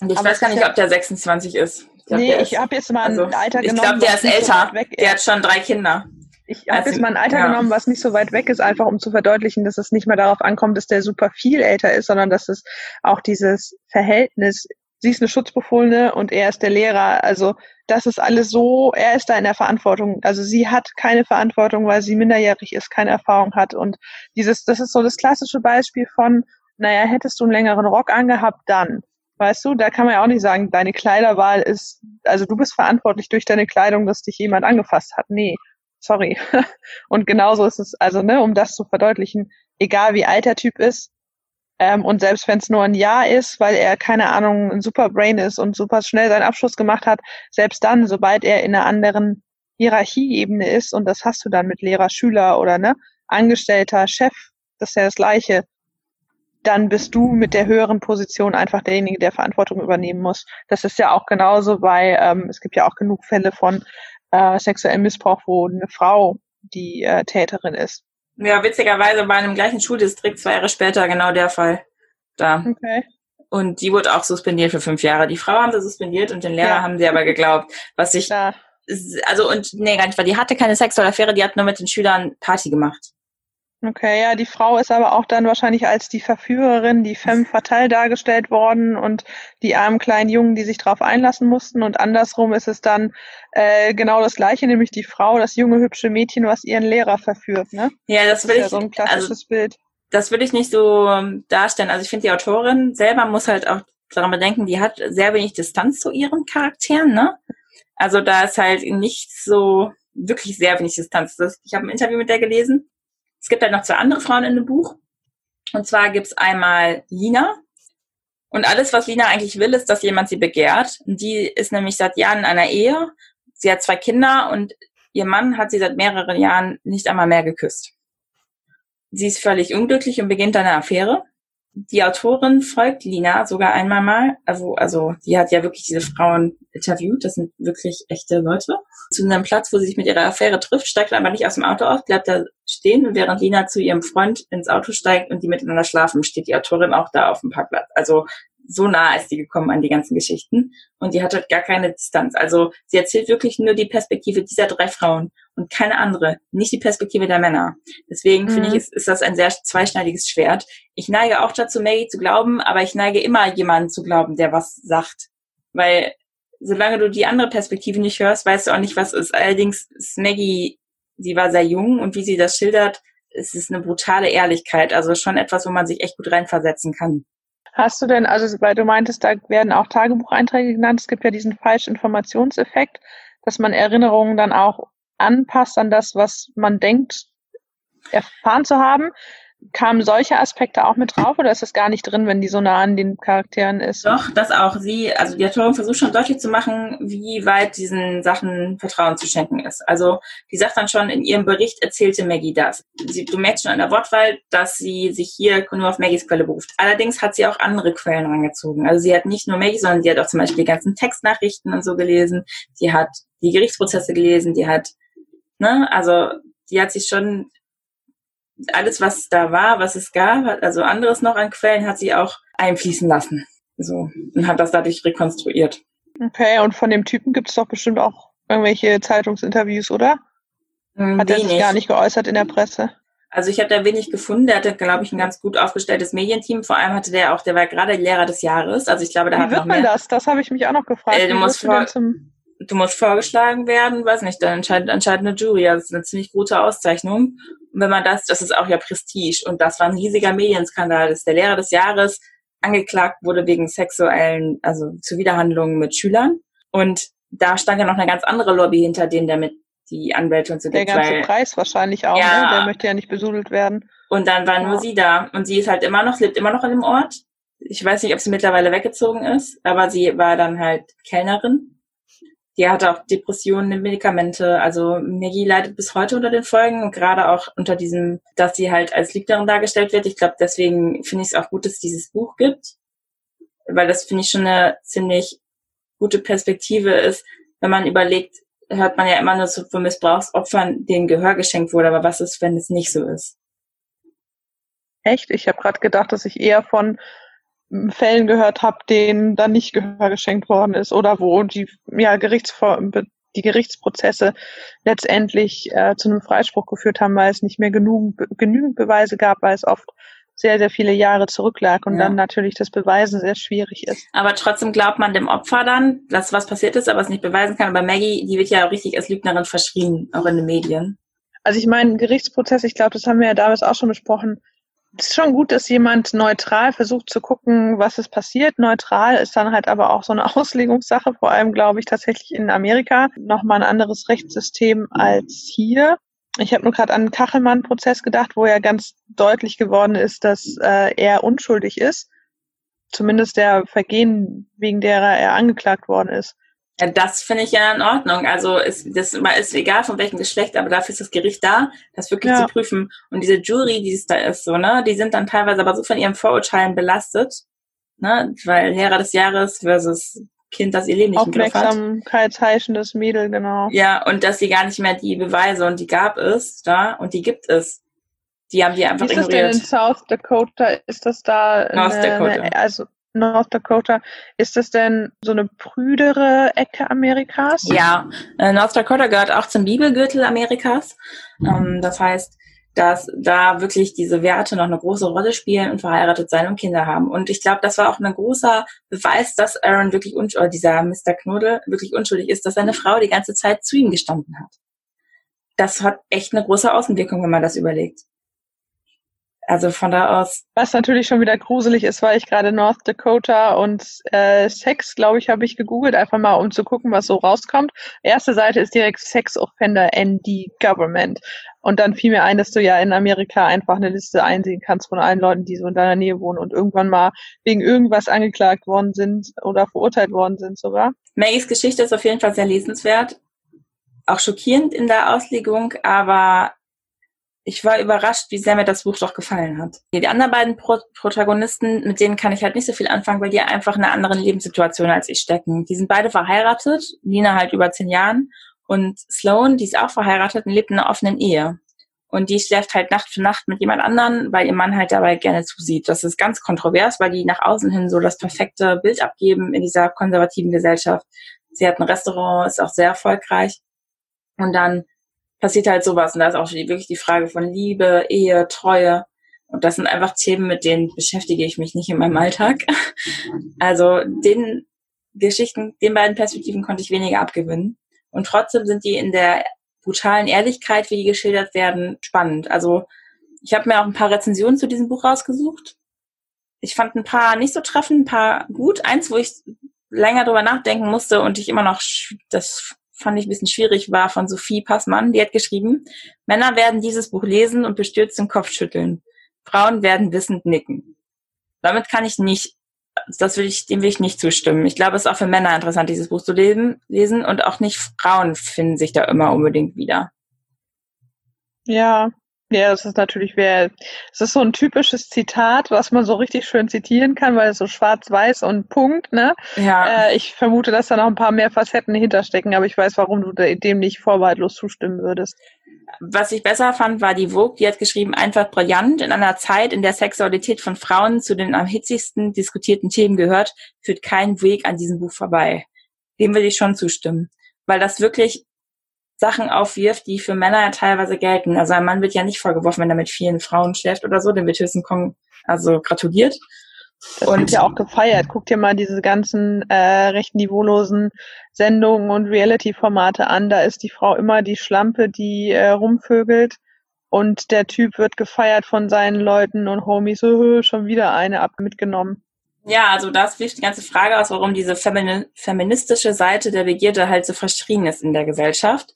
Und ich Aber weiß gar nicht, ja, ob der 26 ist. Ich glaub, nee, ich habe jetzt mal ein also, Alter genommen. Ich glaube, der ist älter. So der hat schon drei Kinder. Ich habe jetzt mal ein Alter ja. genommen, was nicht so weit weg ist, einfach um zu verdeutlichen, dass es nicht mehr darauf ankommt, dass der super viel älter ist, sondern dass es auch dieses Verhältnis sie ist eine Schutzbefohlene und er ist der Lehrer. Also das ist alles so, er ist da in der Verantwortung. Also sie hat keine Verantwortung, weil sie minderjährig ist, keine Erfahrung hat. Und dieses, das ist so das klassische Beispiel von, naja, hättest du einen längeren Rock angehabt, dann. Weißt du, da kann man ja auch nicht sagen, deine Kleiderwahl ist, also du bist verantwortlich durch deine Kleidung, dass dich jemand angefasst hat. Nee, sorry. Und genauso ist es, also, ne, um das zu verdeutlichen, egal wie alt der Typ ist, ähm, und selbst wenn es nur ein Jahr ist, weil er, keine Ahnung, ein super Brain ist und super schnell seinen Abschluss gemacht hat, selbst dann, sobald er in einer anderen Hierarchieebene ist, und das hast du dann mit Lehrer, Schüler oder ne, Angestellter, Chef, das ist ja das Gleiche, dann bist du mit der höheren Position einfach derjenige, der Verantwortung übernehmen muss. Das ist ja auch genauso bei, ähm, es gibt ja auch genug Fälle von äh, sexuellem Missbrauch, wo eine Frau die äh, Täterin ist. Ja, witzigerweise war in dem gleichen Schuldistrikt zwei Jahre später genau der Fall da. Okay. Und die wurde auch suspendiert für fünf Jahre. Die Frau haben sie suspendiert und den Lehrer ja. haben sie aber geglaubt. Was ich, ja. also und nee, gar nicht, weil die hatte keine sexuelle Affäre, die hat nur mit den Schülern Party gemacht. Okay, ja, die Frau ist aber auch dann wahrscheinlich als die Verführerin, die femme fatale dargestellt worden und die armen kleinen Jungen, die sich darauf einlassen mussten. Und andersrum ist es dann äh, genau das Gleiche, nämlich die Frau, das junge, hübsche Mädchen, was ihren Lehrer verführt, ne? Ja, das, das will ich. Ja so ein klassisches also, Bild. Das würde ich nicht so ähm, darstellen. Also ich finde, die Autorin selber muss halt auch daran bedenken, die hat sehr wenig Distanz zu ihren Charakteren, ne? Also da ist halt nicht so wirklich sehr wenig Distanz. Das, ich habe ein Interview mit der gelesen es gibt halt noch zwei andere Frauen in dem Buch. Und zwar gibt's einmal Lina. Und alles, was Lina eigentlich will, ist, dass jemand sie begehrt. Und die ist nämlich seit Jahren in einer Ehe. Sie hat zwei Kinder und ihr Mann hat sie seit mehreren Jahren nicht einmal mehr geküsst. Sie ist völlig unglücklich und beginnt eine Affäre. Die Autorin folgt Lina sogar einmal mal. Also, also die hat ja wirklich diese Frauen interviewt. Das sind wirklich echte Leute. Zu einem Platz, wo sie sich mit ihrer Affäre trifft, steigt aber nicht aus dem Auto aus, bleibt da stehen. Und während Lina zu ihrem Freund ins Auto steigt und die miteinander schlafen, steht die Autorin auch da auf dem Parkplatz. Also so nah ist die gekommen an die ganzen Geschichten und die hat halt gar keine Distanz. Also sie erzählt wirklich nur die Perspektive dieser drei Frauen und keine andere, nicht die Perspektive der Männer. Deswegen mhm. finde ich, ist, ist das ein sehr zweischneidiges Schwert. Ich neige auch dazu, Maggie zu glauben, aber ich neige immer jemanden zu glauben, der was sagt. Weil solange du die andere Perspektive nicht hörst, weißt du auch nicht, was ist. Allerdings ist Maggie, sie war sehr jung und wie sie das schildert, es ist eine brutale Ehrlichkeit. Also schon etwas, wo man sich echt gut reinversetzen kann. Hast du denn, also weil du meintest, da werden auch Tagebucheinträge genannt, es gibt ja diesen Falschinformationseffekt, dass man Erinnerungen dann auch anpasst an das, was man denkt, erfahren zu haben. Kamen solche Aspekte auch mit drauf oder ist das gar nicht drin, wenn die so nah an den Charakteren ist? Doch, das auch. Sie, also die Autorin versucht schon deutlich zu machen, wie weit diesen Sachen Vertrauen zu schenken ist. Also die sagt dann schon, in ihrem Bericht erzählte Maggie das. Sie, du merkst schon an der Wortwahl, dass sie sich hier nur auf Maggies Quelle beruft. Allerdings hat sie auch andere Quellen rangezogen. Also sie hat nicht nur Maggie, sondern sie hat auch zum Beispiel die ganzen Textnachrichten und so gelesen. Sie hat die Gerichtsprozesse gelesen, die hat, ne, also die hat sich schon alles, was da war, was es gab, also anderes noch an Quellen, hat sie auch einfließen lassen. So. Und hat das dadurch rekonstruiert. Okay, und von dem Typen gibt es doch bestimmt auch irgendwelche Zeitungsinterviews, oder? Hm, hat er sich gar nicht geäußert in der Presse? Also ich habe da wenig gefunden. Der hatte, glaube ich, ein ganz gut aufgestelltes Medienteam. Vor allem hatte der auch, der war gerade Lehrer des Jahres. Also ich glaube, da Wie hat wird noch man das? Das habe ich mich auch noch gefragt. Äh, du, musst vor, du musst vorgeschlagen werden, weiß nicht, dann entscheidet, entscheidet eine Jury. Also das ist eine ziemlich gute Auszeichnung. Und wenn man das, das ist auch ja Prestige. Und das war ein riesiger Medienskandal, dass der Lehrer des Jahres angeklagt wurde wegen sexuellen, also Zuwiderhandlungen mit Schülern. Und da stand ja noch eine ganz andere Lobby hinter denen, damit die Anwälte und so. Der ganze weil, Preis wahrscheinlich auch, ja, ne? Der möchte ja nicht besudelt werden. Und dann war ja. nur sie da. Und sie ist halt immer noch, lebt immer noch an dem Ort. Ich weiß nicht, ob sie mittlerweile weggezogen ist, aber sie war dann halt Kellnerin die hat auch Depressionen, Medikamente. Also Maggie leidet bis heute unter den Folgen und gerade auch unter diesem, dass sie halt als Lügnerin dargestellt wird. Ich glaube, deswegen finde ich es auch gut, dass es dieses Buch gibt, weil das finde ich schon eine ziemlich gute Perspektive ist, wenn man überlegt, hört man ja immer nur so von Missbrauchsopfern, denen Gehör geschenkt wurde, aber was ist, wenn es nicht so ist? Echt? Ich habe gerade gedacht, dass ich eher von Fällen gehört habe, denen dann nicht Gehör geschenkt worden ist oder wo die ja, die Gerichtsprozesse letztendlich äh, zu einem Freispruch geführt haben, weil es nicht mehr genug, genügend Beweise gab, weil es oft sehr, sehr viele Jahre zurücklag und ja. dann natürlich das Beweisen sehr schwierig ist. Aber trotzdem glaubt man dem Opfer dann, dass was passiert ist, aber es nicht beweisen kann. Aber Maggie, die wird ja richtig als Lügnerin verschrien, auch in den Medien. Also ich meine, Gerichtsprozess, ich glaube, das haben wir ja damals auch schon besprochen, es ist schon gut, dass jemand neutral versucht zu gucken, was ist passiert. Neutral ist dann halt aber auch so eine Auslegungssache, vor allem glaube ich tatsächlich in Amerika nochmal ein anderes Rechtssystem als hier. Ich habe nur gerade an den Kachelmann-Prozess gedacht, wo ja ganz deutlich geworden ist, dass äh, er unschuldig ist. Zumindest der Vergehen, wegen derer er angeklagt worden ist. Ja, das finde ich ja in Ordnung. Also ist, das ist egal von welchem Geschlecht, aber dafür ist das Gericht da, das wirklich ja. zu prüfen. Und diese Jury, die es da ist, so, ne, die sind dann teilweise aber so von ihren Vorurteilen belastet, ne, weil Lehrer des Jahres versus Kind, das ihr Leben nicht Griff hat. Aufmerksamkeitsheischendes Mädel, genau. Ja, und dass sie gar nicht mehr die Beweise und die gab es da und die gibt es. Die haben die einfach Wie ist ignoriert. Ist das denn in South Dakota? Ist das da North eine, Dakota. Eine, also North Dakota. Ist das denn so eine prüdere Ecke Amerikas? Ja, äh, North Dakota gehört auch zum Bibelgürtel Amerikas. Ähm, das heißt, dass da wirklich diese Werte noch eine große Rolle spielen und verheiratet sein und Kinder haben. Und ich glaube, das war auch ein großer Beweis, dass Aaron wirklich unschuldig, dieser Mr. Knuddel wirklich unschuldig ist, dass seine Frau die ganze Zeit zu ihm gestanden hat. Das hat echt eine große Außenwirkung, wenn man das überlegt. Also von da aus. Was natürlich schon wieder gruselig ist, weil ich gerade North Dakota und äh, Sex, glaube ich, habe ich gegoogelt, einfach mal um zu gucken, was so rauskommt. Erste Seite ist direkt Sex Offender ND Government. Und dann fiel mir ein, dass du ja in Amerika einfach eine Liste einsehen kannst von allen Leuten, die so in deiner Nähe wohnen und irgendwann mal wegen irgendwas angeklagt worden sind oder verurteilt worden sind sogar. Maggies Geschichte ist auf jeden Fall sehr lesenswert. Auch schockierend in der Auslegung, aber ich war überrascht, wie sehr mir das Buch doch gefallen hat. Die anderen beiden Pro Protagonisten, mit denen kann ich halt nicht so viel anfangen, weil die einfach in einer anderen Lebenssituation als ich stecken. Die sind beide verheiratet, Nina halt über zehn Jahren und Sloan, die ist auch verheiratet und lebt in einer offenen Ehe. Und die schläft halt Nacht für Nacht mit jemand anderen, weil ihr Mann halt dabei gerne zusieht. Das ist ganz kontrovers, weil die nach außen hin so das perfekte Bild abgeben in dieser konservativen Gesellschaft. Sie hat ein Restaurant, ist auch sehr erfolgreich. Und dann passiert halt sowas. Und da ist auch wirklich die Frage von Liebe, Ehe, Treue. Und das sind einfach Themen, mit denen beschäftige ich mich nicht in meinem Alltag. Also den Geschichten, den beiden Perspektiven konnte ich weniger abgewinnen. Und trotzdem sind die in der brutalen Ehrlichkeit, wie die geschildert werden, spannend. Also ich habe mir auch ein paar Rezensionen zu diesem Buch rausgesucht. Ich fand ein paar nicht so treffend, ein paar gut. Eins, wo ich länger drüber nachdenken musste und ich immer noch das fand ich ein bisschen schwierig, war von Sophie Passmann. Die hat geschrieben, Männer werden dieses Buch lesen und bestürzt den Kopf schütteln. Frauen werden wissend nicken. Damit kann ich nicht, das will ich, dem will ich nicht zustimmen. Ich glaube, es ist auch für Männer interessant, dieses Buch zu lesen, lesen und auch nicht Frauen finden sich da immer unbedingt wieder. Ja, ja, das ist natürlich, wer, es ist so ein typisches Zitat, was man so richtig schön zitieren kann, weil es so schwarz-weiß und Punkt, ne? Ja. Äh, ich vermute, dass da noch ein paar mehr Facetten hinterstecken, aber ich weiß, warum du dem nicht vorbehaltlos zustimmen würdest. Was ich besser fand, war die Vogue, die hat geschrieben, einfach brillant. In einer Zeit, in der Sexualität von Frauen zu den am hitzigsten diskutierten Themen gehört, führt kein Weg an diesem Buch vorbei. Dem will ich schon zustimmen. Weil das wirklich Sachen aufwirft, die für Männer ja teilweise gelten. Also ein Mann wird ja nicht vorgeworfen, wenn er mit vielen Frauen schläft oder so, dem wird höchstens kommen, also gratuliert. Das und wird ja auch gefeiert. Guck dir mal diese ganzen äh, recht niveaulosen Sendungen und Reality-Formate an. Da ist die Frau immer die Schlampe, die äh, rumvögelt und der Typ wird gefeiert von seinen Leuten und Homies, so, schon wieder eine ab mitgenommen. Ja, also das wirft die ganze Frage aus, warum diese feministische Seite der Begierde halt so verschrien ist in der Gesellschaft.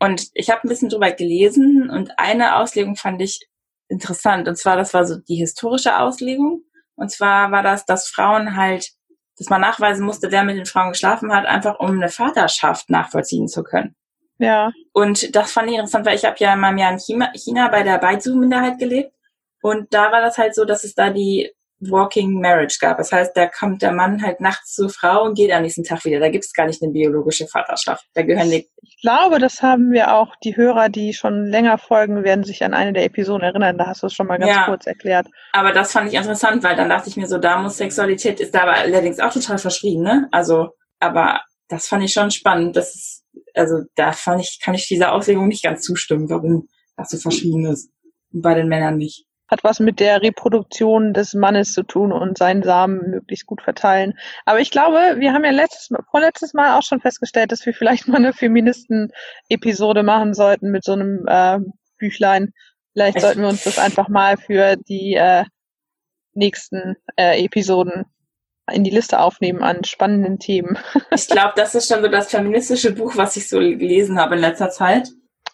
Und ich habe ein bisschen drüber gelesen und eine Auslegung fand ich interessant. Und zwar, das war so die historische Auslegung. Und zwar war das, dass Frauen halt, dass man nachweisen musste, wer mit den Frauen geschlafen hat, einfach um eine Vaterschaft nachvollziehen zu können. Ja. Und das fand ich interessant, weil ich habe ja in meinem Jahr in China, China bei der Baizu-Minderheit gelebt. Und da war das halt so, dass es da die Walking Marriage gab. Das heißt, da kommt der Mann halt nachts zur Frau und geht am nächsten Tag wieder. Da gibt es gar nicht eine biologische Vaterschaft. Da gehören die ich glaube, das haben wir auch, die Hörer, die schon länger folgen, werden sich an eine der Episoden erinnern. Da hast du es schon mal ganz ja, kurz erklärt. Aber das fand ich interessant, weil dann dachte ich mir so, da muss Sexualität, ist da aber allerdings auch total verschrieben, ne? Also, aber das fand ich schon spannend. Das ist, also da fand ich, kann ich dieser Auslegung nicht ganz zustimmen, warum das so verschrieben ist. Und bei den Männern nicht hat was mit der Reproduktion des Mannes zu tun und seinen Samen möglichst gut verteilen. Aber ich glaube, wir haben ja letztes, vorletztes Mal auch schon festgestellt, dass wir vielleicht mal eine Feministen-Episode machen sollten mit so einem äh, Büchlein. Vielleicht Echt? sollten wir uns das einfach mal für die äh, nächsten äh, Episoden in die Liste aufnehmen an spannenden Themen. Ich glaube, das ist schon so das feministische Buch, was ich so gelesen habe in letzter Zeit.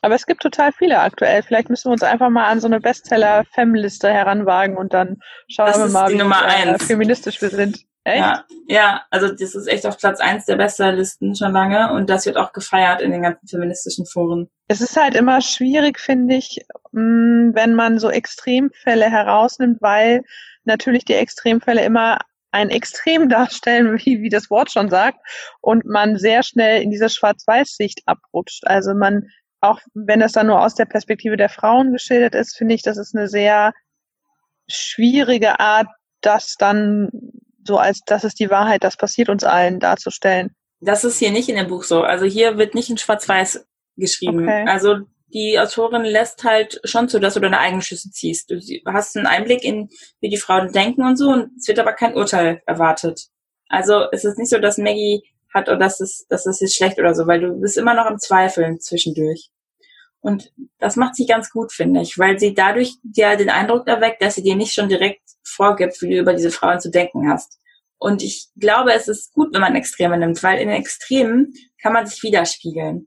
Aber es gibt total viele aktuell. Vielleicht müssen wir uns einfach mal an so eine Bestseller-Fem-Liste heranwagen und dann schauen das wir mal, wie äh, feministisch wir sind. Echt? Ja, ja, also das ist echt auf Platz eins der Bestsellerlisten schon lange und das wird auch gefeiert in den ganzen feministischen Foren. Es ist halt immer schwierig, finde ich, mm, wenn man so Extremfälle herausnimmt, weil natürlich die Extremfälle immer ein Extrem darstellen, wie, wie das Wort schon sagt, und man sehr schnell in diese Schwarz-Weiß-Sicht abrutscht. Also man auch wenn das dann nur aus der Perspektive der Frauen geschildert ist, finde ich, das ist eine sehr schwierige Art, das dann so als das ist die Wahrheit, das passiert uns allen darzustellen. Das ist hier nicht in dem Buch so. Also hier wird nicht in Schwarz-Weiß geschrieben. Okay. Also die Autorin lässt halt schon zu, dass du deine eigenen Schlüsse ziehst. Du hast einen Einblick in, wie die Frauen denken und so, und es wird aber kein Urteil erwartet. Also es ist nicht so, dass Maggie hat oder dass es, dass es jetzt schlecht oder so, weil du bist immer noch im Zweifeln zwischendurch. Und das macht sie ganz gut, finde ich, weil sie dadurch dir den Eindruck erweckt, dass sie dir nicht schon direkt vorgibt, wie du über diese Frauen zu denken hast. Und ich glaube, es ist gut, wenn man Extreme nimmt, weil in den Extremen kann man sich widerspiegeln.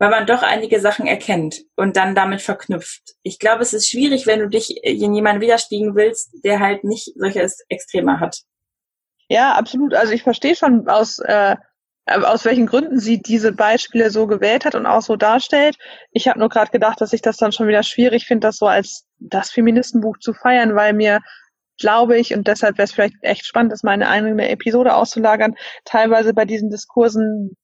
Weil man doch einige Sachen erkennt und dann damit verknüpft. Ich glaube, es ist schwierig, wenn du dich in jemanden widerspiegeln willst, der halt nicht solche Extreme hat. Ja, absolut. Also ich verstehe schon aus äh, aus welchen Gründen sie diese Beispiele so gewählt hat und auch so darstellt. Ich habe nur gerade gedacht, dass ich das dann schon wieder schwierig finde, das so als das Feministenbuch zu feiern, weil mir glaube ich, und deshalb wäre es vielleicht echt spannend, das mal eine eigene Episode auszulagern, teilweise bei diesen Diskursen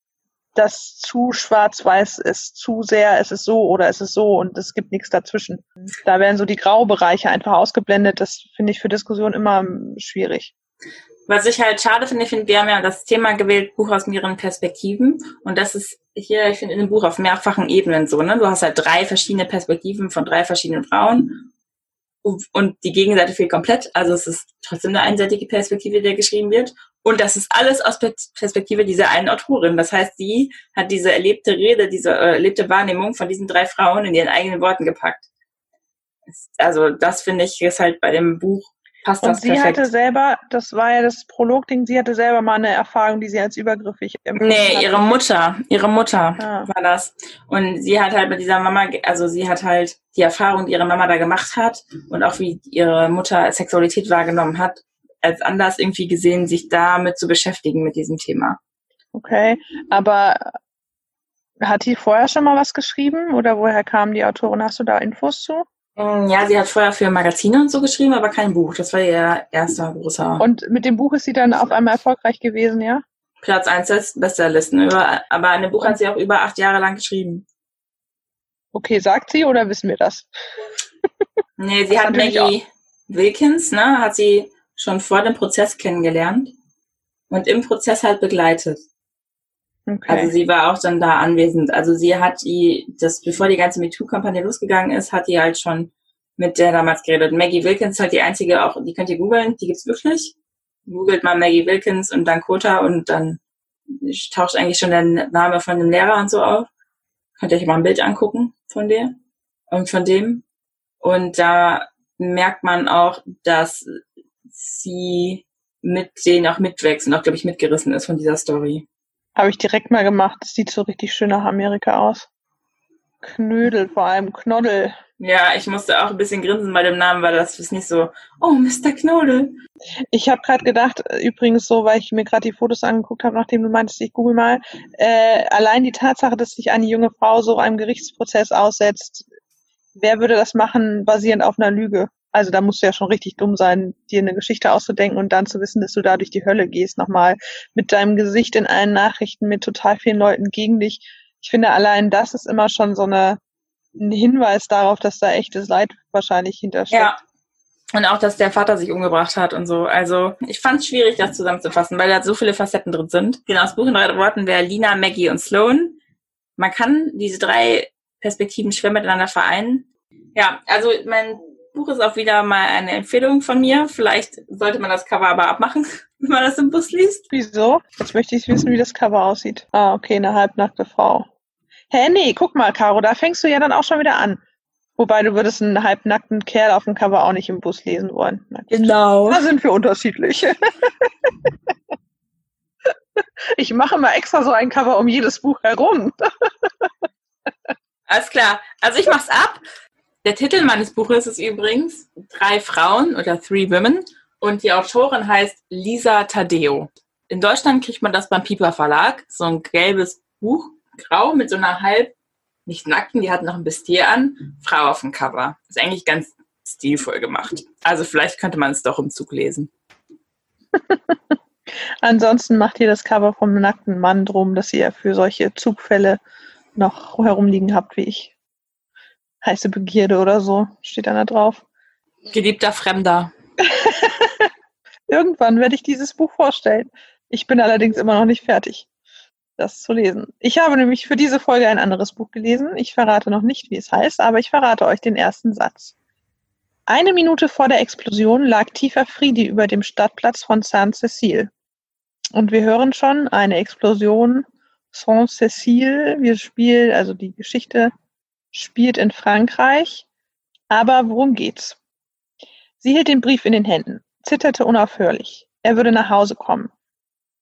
das zu schwarz-weiß ist, zu sehr, es ist so oder es ist so und es gibt nichts dazwischen. Da werden so die Graubereiche einfach ausgeblendet. Das finde ich für Diskussionen immer schwierig. Was ich halt schade finde, ich finde, wir haben ja das Thema gewählt, Buch aus mehreren Perspektiven. Und das ist hier, ich finde, in dem Buch auf mehrfachen Ebenen so, ne? Du hast halt drei verschiedene Perspektiven von drei verschiedenen Frauen. Und die Gegenseite fehlt komplett. Also es ist trotzdem eine einseitige Perspektive, die geschrieben wird. Und das ist alles aus Perspektive dieser einen Autorin. Das heißt, sie hat diese erlebte Rede, diese äh, erlebte Wahrnehmung von diesen drei Frauen in ihren eigenen Worten gepackt. Also das finde ich ist halt bei dem Buch passt und das sie perfekt. hatte selber, das war ja das Prolog-Ding, sie hatte selber mal eine Erfahrung, die sie als übergriffig empfunden Nee, hat. ihre Mutter, ihre Mutter Ah. war das. Und sie hat halt mit dieser Mama, also sie hat halt die Erfahrung, die ihre Mama da gemacht hat und auch wie ihre Mutter Sexualität wahrgenommen hat, als anders irgendwie gesehen, sich damit zu beschäftigen mit diesem Thema. Okay, aber hat die vorher schon mal was geschrieben oder woher kam die Autorin? Hast du da Infos zu? Mm, Ja, sie hat vorher für Magazine und so geschrieben, aber kein Buch. Das war ihr erster großer Und mit dem Buch ist sie dann auf einmal erfolgreich gewesen, ja? Platz 1 des Bestsellerlisten. Über, aber an dem Buch hat sie auch über acht Jahre lang geschrieben. Okay, sagt sie oder wissen wir das? Nee, sie Das hat Maggie Wilkins, ne, hat sie schon vor dem Prozess kennengelernt und im Prozess halt begleitet. Okay. Also sie war auch dann da anwesend. Also sie hat die, das, bevor die ganze MeToo-Kampagne losgegangen ist, hat die halt schon mit der damals geredet. Maggie Wilkins ist halt die einzige, auch, die könnt ihr googeln, die gibt's wirklich. Googelt mal Maggie Wilkins und dann Kota und dann taucht eigentlich schon der Name von dem Lehrer und so auf. Könnt ihr euch mal ein Bild angucken von der und von dem. Und da merkt man auch, dass sie mit denen auch mitwächst und auch, glaube ich, mitgerissen ist von dieser Story. Habe ich direkt mal gemacht. Das sieht so richtig schön nach Amerika aus. Knödel, vor allem Knoddel. Ja, ich musste auch ein bisschen grinsen bei dem Namen, weil das ist nicht so, oh, Mr. Knodel. Ich habe gerade gedacht, äh, übrigens so, weil ich mir gerade die Fotos angeguckt habe, nachdem du meintest, ich google mal, äh, allein die Tatsache, dass sich eine junge Frau so einem Gerichtsprozess aussetzt, wer würde das machen, basierend auf einer Lüge? Also da musst du ja schon richtig dumm sein, dir eine Geschichte auszudenken und dann zu wissen, dass du da durch die Hölle gehst, nochmal mit deinem Gesicht in allen Nachrichten, mit total vielen Leuten gegen dich. Ich finde, allein das ist immer schon so eine, ein Hinweis darauf, dass da echtes Leid wahrscheinlich hintersteckt. Ja. Und auch, dass der Vater sich umgebracht hat und so. Also, ich fand es schwierig, das zusammenzufassen, weil da so viele Facetten drin sind. Genau, das Buch in drei Worten wäre Lina, Maggie und Sloan. Man kann diese drei Perspektiven schwer miteinander vereinen. Ja, also mein Buch ist auch wieder mal eine Empfehlung von mir. Vielleicht sollte man das Cover aber abmachen, wenn man das im Bus liest. Wieso? Jetzt möchte ich wissen, wie das Cover aussieht. Ah, okay, eine halbnackte Frau. Hä, nee, guck mal, Caro, da fängst du ja dann auch schon wieder an. Wobei du würdest einen halbnackten Kerl auf dem Cover auch nicht im Bus lesen wollen. Genau. Da sind wir unterschiedlich. ich mache mal extra so ein Cover um jedes Buch herum. Alles klar. Also ich mach's ab. Der Titel meines Buches ist übrigens Drei Frauen oder Three Women und die Autorin heißt Lisa Tadeo. In Deutschland kriegt man das beim Piper Verlag, so ein gelbes Buch, grau mit so einer halb, nicht nackten, die hat noch ein Bestier an, Frau auf dem Cover. Ist eigentlich ganz stilvoll gemacht. Also vielleicht könnte man es doch im Zug lesen. Ansonsten macht ihr das Cover vom nackten Mann drum, dass ihr für solche Zugfälle noch herumliegen habt, wie ich. Heiße Begierde oder so, steht dann da drauf. Geliebter Fremder. Irgendwann werde ich dieses Buch vorstellen. Ich bin allerdings immer noch nicht fertig, das zu lesen. Ich habe nämlich für diese Folge ein anderes Buch gelesen. Ich verrate noch nicht, wie es heißt, aber ich verrate euch den ersten Satz. Eine Minute vor der Explosion lag tiefer Friede über dem Stadtplatz von Saint-Cécile. Und wir hören schon eine Explosion. Saint-Cécile, wir spielen, also die Geschichte spielt in Frankreich. Aber worum geht's? Sie hielt den Brief in den Händen, zitterte unaufhörlich. Er würde nach Hause kommen.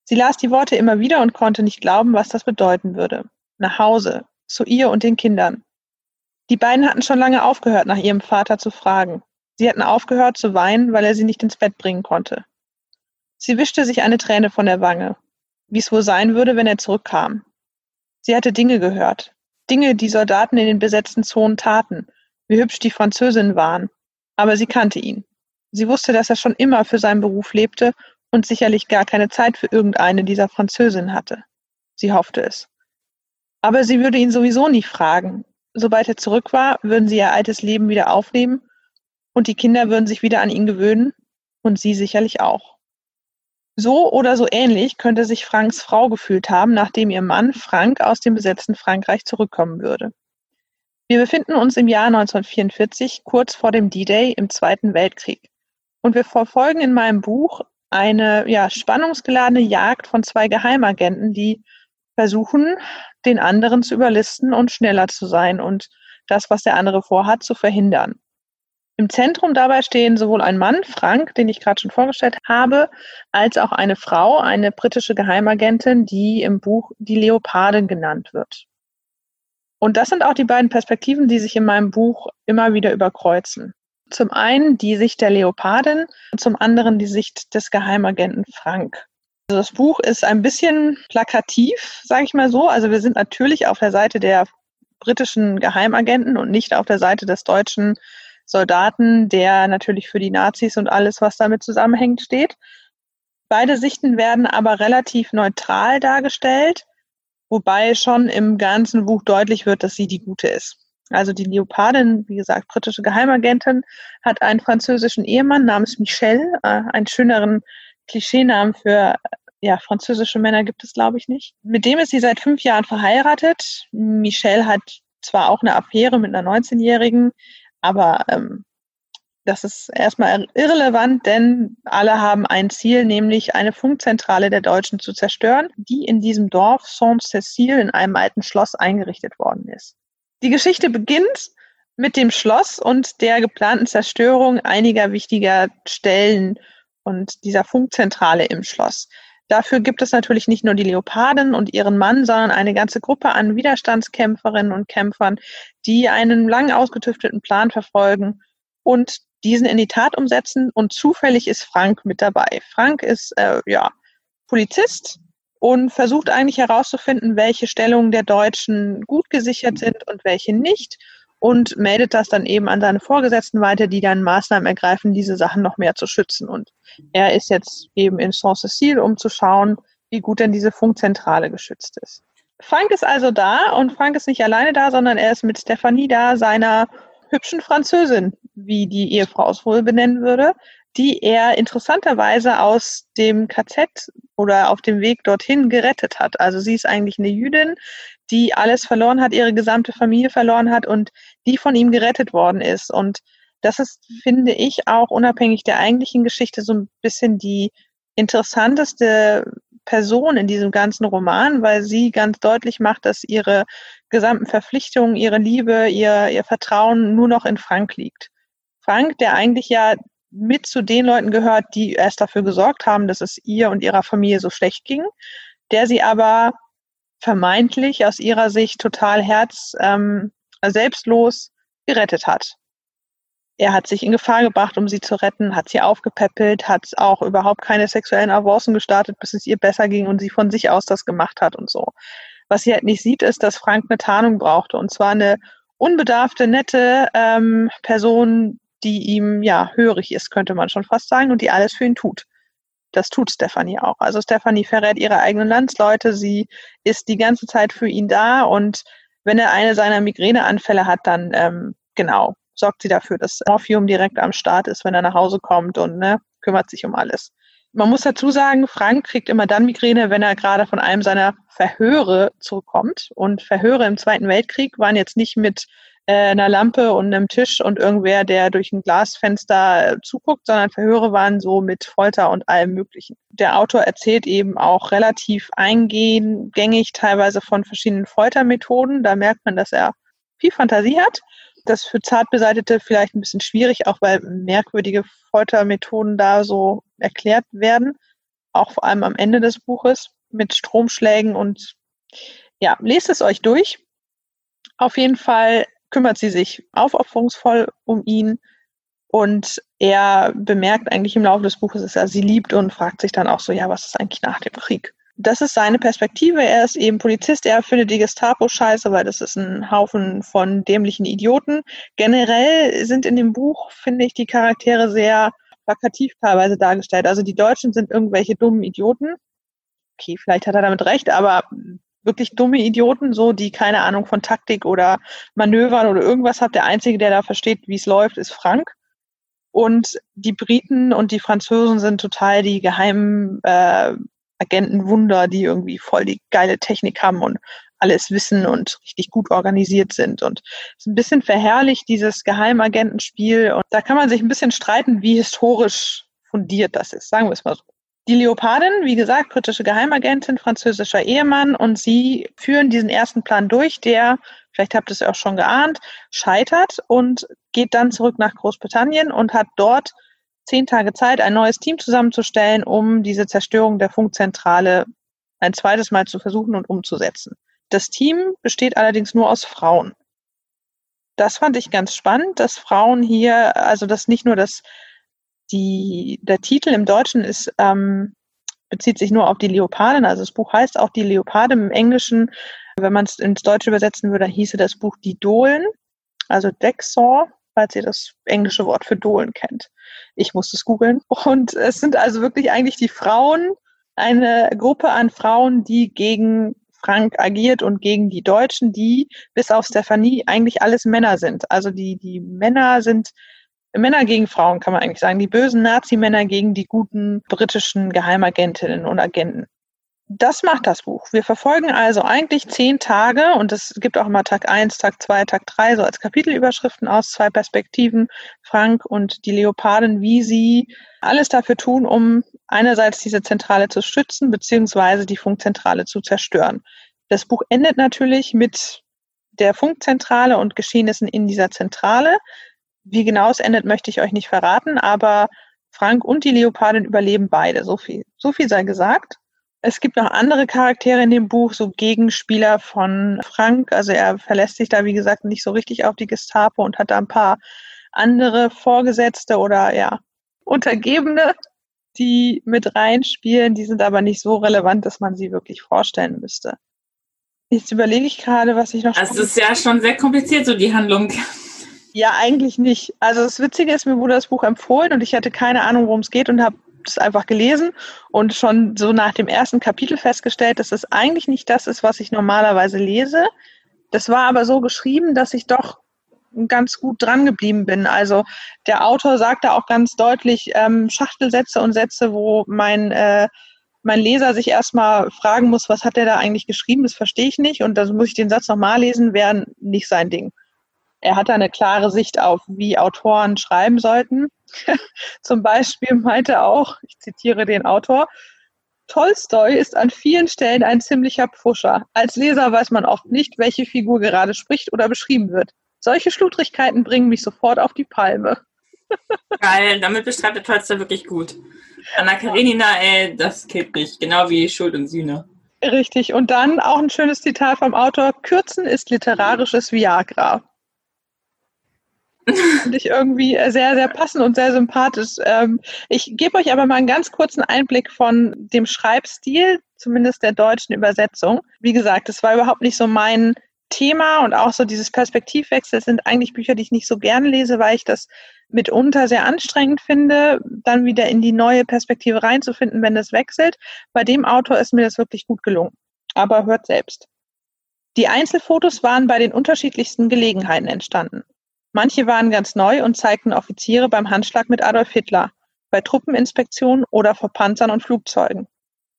Sie las die Worte immer wieder und konnte nicht glauben, was das bedeuten würde. Nach Hause, zu ihr und den Kindern. Die beiden hatten schon lange aufgehört, nach ihrem Vater zu fragen. Sie hatten aufgehört zu weinen, weil er sie nicht ins Bett bringen konnte. Sie wischte sich eine Träne von der Wange. wie es wohl sein würde, wenn er zurückkam. Sie hatte Dinge gehört. Dinge, die Soldaten in den besetzten Zonen taten, wie hübsch die Französinnen waren. Aber sie kannte ihn. Sie wusste, dass er schon immer für seinen Beruf lebte und sicherlich gar keine Zeit für irgendeine dieser Französinnen hatte. Sie hoffte es. Aber sie würde ihn sowieso nie fragen. Sobald er zurück war, würden sie ihr altes Leben wieder aufnehmen und die Kinder würden sich wieder an ihn gewöhnen und sie sicherlich auch. So oder so ähnlich könnte sich Franks Frau gefühlt haben, nachdem ihr Mann Frank aus dem besetzten Frankreich zurückkommen würde. Wir befinden uns im Jahr 1944, kurz vor dem D-Day im Zweiten Weltkrieg. Und wir verfolgen in meinem Buch eine ja, spannungsgeladene Jagd von zwei Geheimagenten, die versuchen, den anderen zu überlisten und schneller zu sein und das, was der andere vorhat, zu verhindern. Im Zentrum dabei stehen sowohl ein Mann, Frank, den ich gerade schon vorgestellt habe, als auch eine Frau, eine britische Geheimagentin, die im Buch die Leopardin genannt wird. Und das sind auch die beiden Perspektiven, die sich in meinem Buch immer wieder überkreuzen. Zum einen die Sicht der Leopardin und zum anderen die Sicht des Geheimagenten Frank. Also das Buch ist ein bisschen plakativ, sage ich mal so. Also wir sind natürlich auf der Seite der britischen Geheimagenten und nicht auf der Seite des deutschen Soldaten, der natürlich für die Nazis und alles, was damit zusammenhängt, steht. Beide Sichten werden aber relativ neutral dargestellt, wobei schon im ganzen Buch deutlich wird, dass sie die gute ist. Also die Leopardin, wie gesagt, britische Geheimagentin, hat einen französischen Ehemann namens Michel, äh, einen schöneren Klischeenamen für ja, französische Männer gibt es, glaube ich, nicht. Mit dem ist sie seit fünf Jahren verheiratet. Michel hat zwar auch eine Affäre mit einer 19-Jährigen, aber ähm, das ist erstmal irrelevant, denn alle haben ein Ziel, nämlich eine Funkzentrale der Deutschen zu zerstören, die in diesem Dorf Saint-Cécile in einem alten Schloss eingerichtet worden ist. Die Geschichte beginnt mit dem Schloss und der geplanten Zerstörung einiger wichtiger Stellen und dieser Funkzentrale im Schloss. Dafür gibt es natürlich nicht nur die Leoparden und ihren Mann, sondern eine ganze Gruppe an Widerstandskämpferinnen und Kämpfern, die einen lang ausgetüfteten Plan verfolgen und diesen in die Tat umsetzen. Und zufällig ist Frank mit dabei. Frank ist äh, ja Polizist und versucht eigentlich herauszufinden, welche Stellungen der Deutschen gut gesichert sind und welche nicht und meldet das dann eben an seine Vorgesetzten weiter, die dann Maßnahmen ergreifen, diese Sachen noch mehr zu schützen. Und er ist jetzt eben in Saint-Cécile, um zu schauen, wie gut denn diese Funkzentrale geschützt ist. Frank ist also da und Frank ist nicht alleine da, sondern er ist mit Stephanie da, seiner hübschen Französin, wie die Ehefrau es wohl benennen würde, die er interessanterweise aus dem KZ oder auf dem Weg dorthin gerettet hat. Also sie ist eigentlich eine Jüdin, die alles verloren hat, ihre gesamte Familie verloren hat und die von ihm gerettet worden ist. Und das ist, finde ich, auch unabhängig der eigentlichen Geschichte so ein bisschen die interessanteste Person in diesem ganzen Roman, weil sie ganz deutlich macht, dass ihre gesamten Verpflichtungen, ihre Liebe, ihr, ihr Vertrauen nur noch in Frank liegt. Frank, der eigentlich ja mit zu den Leuten gehört, die erst dafür gesorgt haben, dass es ihr und ihrer Familie so schlecht ging, der sie aber vermeintlich aus ihrer Sicht total herz ähm, selbstlos gerettet hat. Er hat sich in Gefahr gebracht, um sie zu retten, hat sie aufgepäppelt, hat auch überhaupt keine sexuellen Avancen gestartet, bis es ihr besser ging und sie von sich aus das gemacht hat und so. Was sie halt nicht sieht, ist, dass Frank eine Tarnung brauchte und zwar eine unbedarfte, nette ähm, Person, die ihm ja hörig ist, könnte man schon fast sagen, und die alles für ihn tut. Das tut Stephanie auch. Also Stephanie verrät ihre eigenen Landsleute, sie ist die ganze Zeit für ihn da und wenn er eine seiner Migräneanfälle hat, dann ähm, genau sorgt sie dafür, dass Morphium direkt am Start ist, wenn er nach Hause kommt und ne, kümmert sich um alles. Man muss dazu sagen, Frank kriegt immer dann Migräne, wenn er gerade von einem seiner Verhöre zurückkommt. Und Verhöre im Zweiten Weltkrieg waren jetzt nicht mit einer Lampe und einem Tisch und irgendwer, der durch ein Glasfenster äh, zuguckt, sondern Verhöre waren so mit Folter und allem Möglichen. Der Autor erzählt eben auch relativ eingängig teilweise von verschiedenen Foltermethoden. Da merkt man, dass er viel Fantasie hat. Das für Zartbeseitete vielleicht ein bisschen schwierig, auch weil merkwürdige Foltermethoden da so erklärt werden. Auch vor allem am Ende des Buches mit Stromschlägen und ja, lest es euch durch. Auf jeden Fall kümmert sie sich aufopferungsvoll um ihn und er bemerkt eigentlich im Laufe des Buches, dass er sie liebt und fragt sich dann auch so, ja, was ist eigentlich nach dem Krieg? das ist seine Perspektive. Er ist eben Polizist. Er findet die Gestapo scheiße, weil das ist ein Haufen von dämlichen Idioten. Generell sind in dem Buch, finde ich, die Charaktere sehr plakativ teilweise dargestellt. Also die Deutschen sind irgendwelche dummen Idioten. Okay, vielleicht hat er damit recht, aber wirklich dumme Idioten, so die keine Ahnung von Taktik oder Manövern oder irgendwas hat. Der Einzige, der da versteht, wie es läuft, ist Frank. Und die Briten und die Franzosen sind total die geheimen äh, Agentenwunder, die irgendwie voll die geile Technik haben und alles wissen und richtig gut organisiert sind. Und es ist ein bisschen verherrlicht, dieses Geheimagentenspiel. Und da kann man sich ein bisschen streiten, wie historisch fundiert das ist, sagen wir es mal so. Die Leopardin, wie gesagt, britische Geheimagentin, französischer Ehemann und sie führen diesen ersten Plan durch, der, vielleicht habt ihr es auch schon geahnt, scheitert und geht dann zurück nach Großbritannien und hat dort zehn Tage Zeit, ein neues Team zusammenzustellen, um diese Zerstörung der Funkzentrale ein zweites Mal zu versuchen und umzusetzen. Das Team besteht allerdings nur aus Frauen. Das fand ich ganz spannend, dass Frauen hier, also dass nicht nur das, die, der Titel im Deutschen ist, ähm, bezieht sich nur auf die Leopardin, also das Buch heißt auch die Leopardin im Englischen. Wenn man es ins Deutsche übersetzen würde, hieße das Buch die Dohlen, also Dexor, falls ihr das englische Wort für Dohlen kennt. Ich musste es googeln. Und es sind also wirklich eigentlich die Frauen, eine Gruppe an Frauen, die gegen Frank agiert und gegen die Deutschen, die bis auf Stephanie eigentlich alles Männer sind. Also die, die Männer sind Männer gegen Frauen, kann man eigentlich sagen. Die bösen Nazi-Männer gegen die guten britischen Geheimagentinnen und Agenten. Das macht das Buch. Wir verfolgen also eigentlich zehn Tage und es gibt auch immer Tag eins, Tag zwei, Tag drei so als Kapitelüberschriften aus zwei Perspektiven, Frank und die Leoparden, wie sie alles dafür tun, um einerseits diese Zentrale zu schützen, beziehungsweise die Funkzentrale zu zerstören. Das Buch endet natürlich mit der Funkzentrale und Geschehnissen in dieser Zentrale. Wie genau es endet, möchte ich euch nicht verraten, aber Frank und die Leopardin überleben beide. So viel, so viel sei gesagt. Es gibt noch andere Charaktere in dem Buch, so Gegenspieler von Frank. Also er verlässt sich da, wie gesagt, nicht so richtig auf die Gestapo und hat da ein paar andere Vorgesetzte oder ja, Untergebene, die mit reinspielen. Die sind aber nicht so relevant, dass man sie wirklich vorstellen müsste. Jetzt überlege ich gerade, was ich noch. Also es ist ja schon sehr kompliziert, so die Handlung. Ja, eigentlich nicht. Also das Witzige ist, mir wurde das Buch empfohlen und ich hatte keine Ahnung, worum es geht und habe das einfach gelesen und schon so nach dem ersten Kapitel festgestellt, dass es eigentlich nicht das ist, was ich normalerweise lese. Das war aber so geschrieben, dass ich doch ganz gut dran geblieben bin. Also der Autor sagt da auch ganz deutlich ähm, Schachtelsätze und Sätze, wo mein, äh, mein Leser sich erstmal fragen muss, was hat der da eigentlich geschrieben, das verstehe ich nicht. Und dann muss ich den Satz nochmal lesen, wäre nicht sein Ding. Er hat da eine klare Sicht auf, wie Autoren schreiben sollten. Zum Beispiel meinte er auch, ich zitiere den Autor, Tolstoi ist an vielen Stellen ein ziemlicher Pfuscher. Als Leser weiß man oft nicht, welche Figur gerade spricht oder beschrieben wird. Solche Schludrigkeiten bringen mich sofort auf die Palme. Geil, damit beschreibt der Tolstoi wirklich gut. Anna Karenina, ey, das killt mich, genau wie Schuld und Sühne. Richtig, und dann auch ein schönes Zitat vom Autor, Kürzen ist literarisches Viagra. Finde ich irgendwie sehr, sehr passend und sehr sympathisch. Ähm, ich gebe euch aber mal einen ganz kurzen Einblick von dem Schreibstil, zumindest der deutschen Übersetzung. Wie gesagt, es war überhaupt nicht so mein Thema und auch so dieses Perspektivwechsel sind eigentlich Bücher, die ich nicht so gerne lese, weil ich das mitunter sehr anstrengend finde, dann wieder in die neue Perspektive reinzufinden, wenn es wechselt. Bei dem Autor ist mir das wirklich gut gelungen. Aber hört selbst. Die Einzelfotos waren bei den unterschiedlichsten Gelegenheiten entstanden. Manche waren ganz neu und zeigten Offiziere beim Handschlag mit Adolf Hitler, bei Truppeninspektionen oder vor Panzern und Flugzeugen.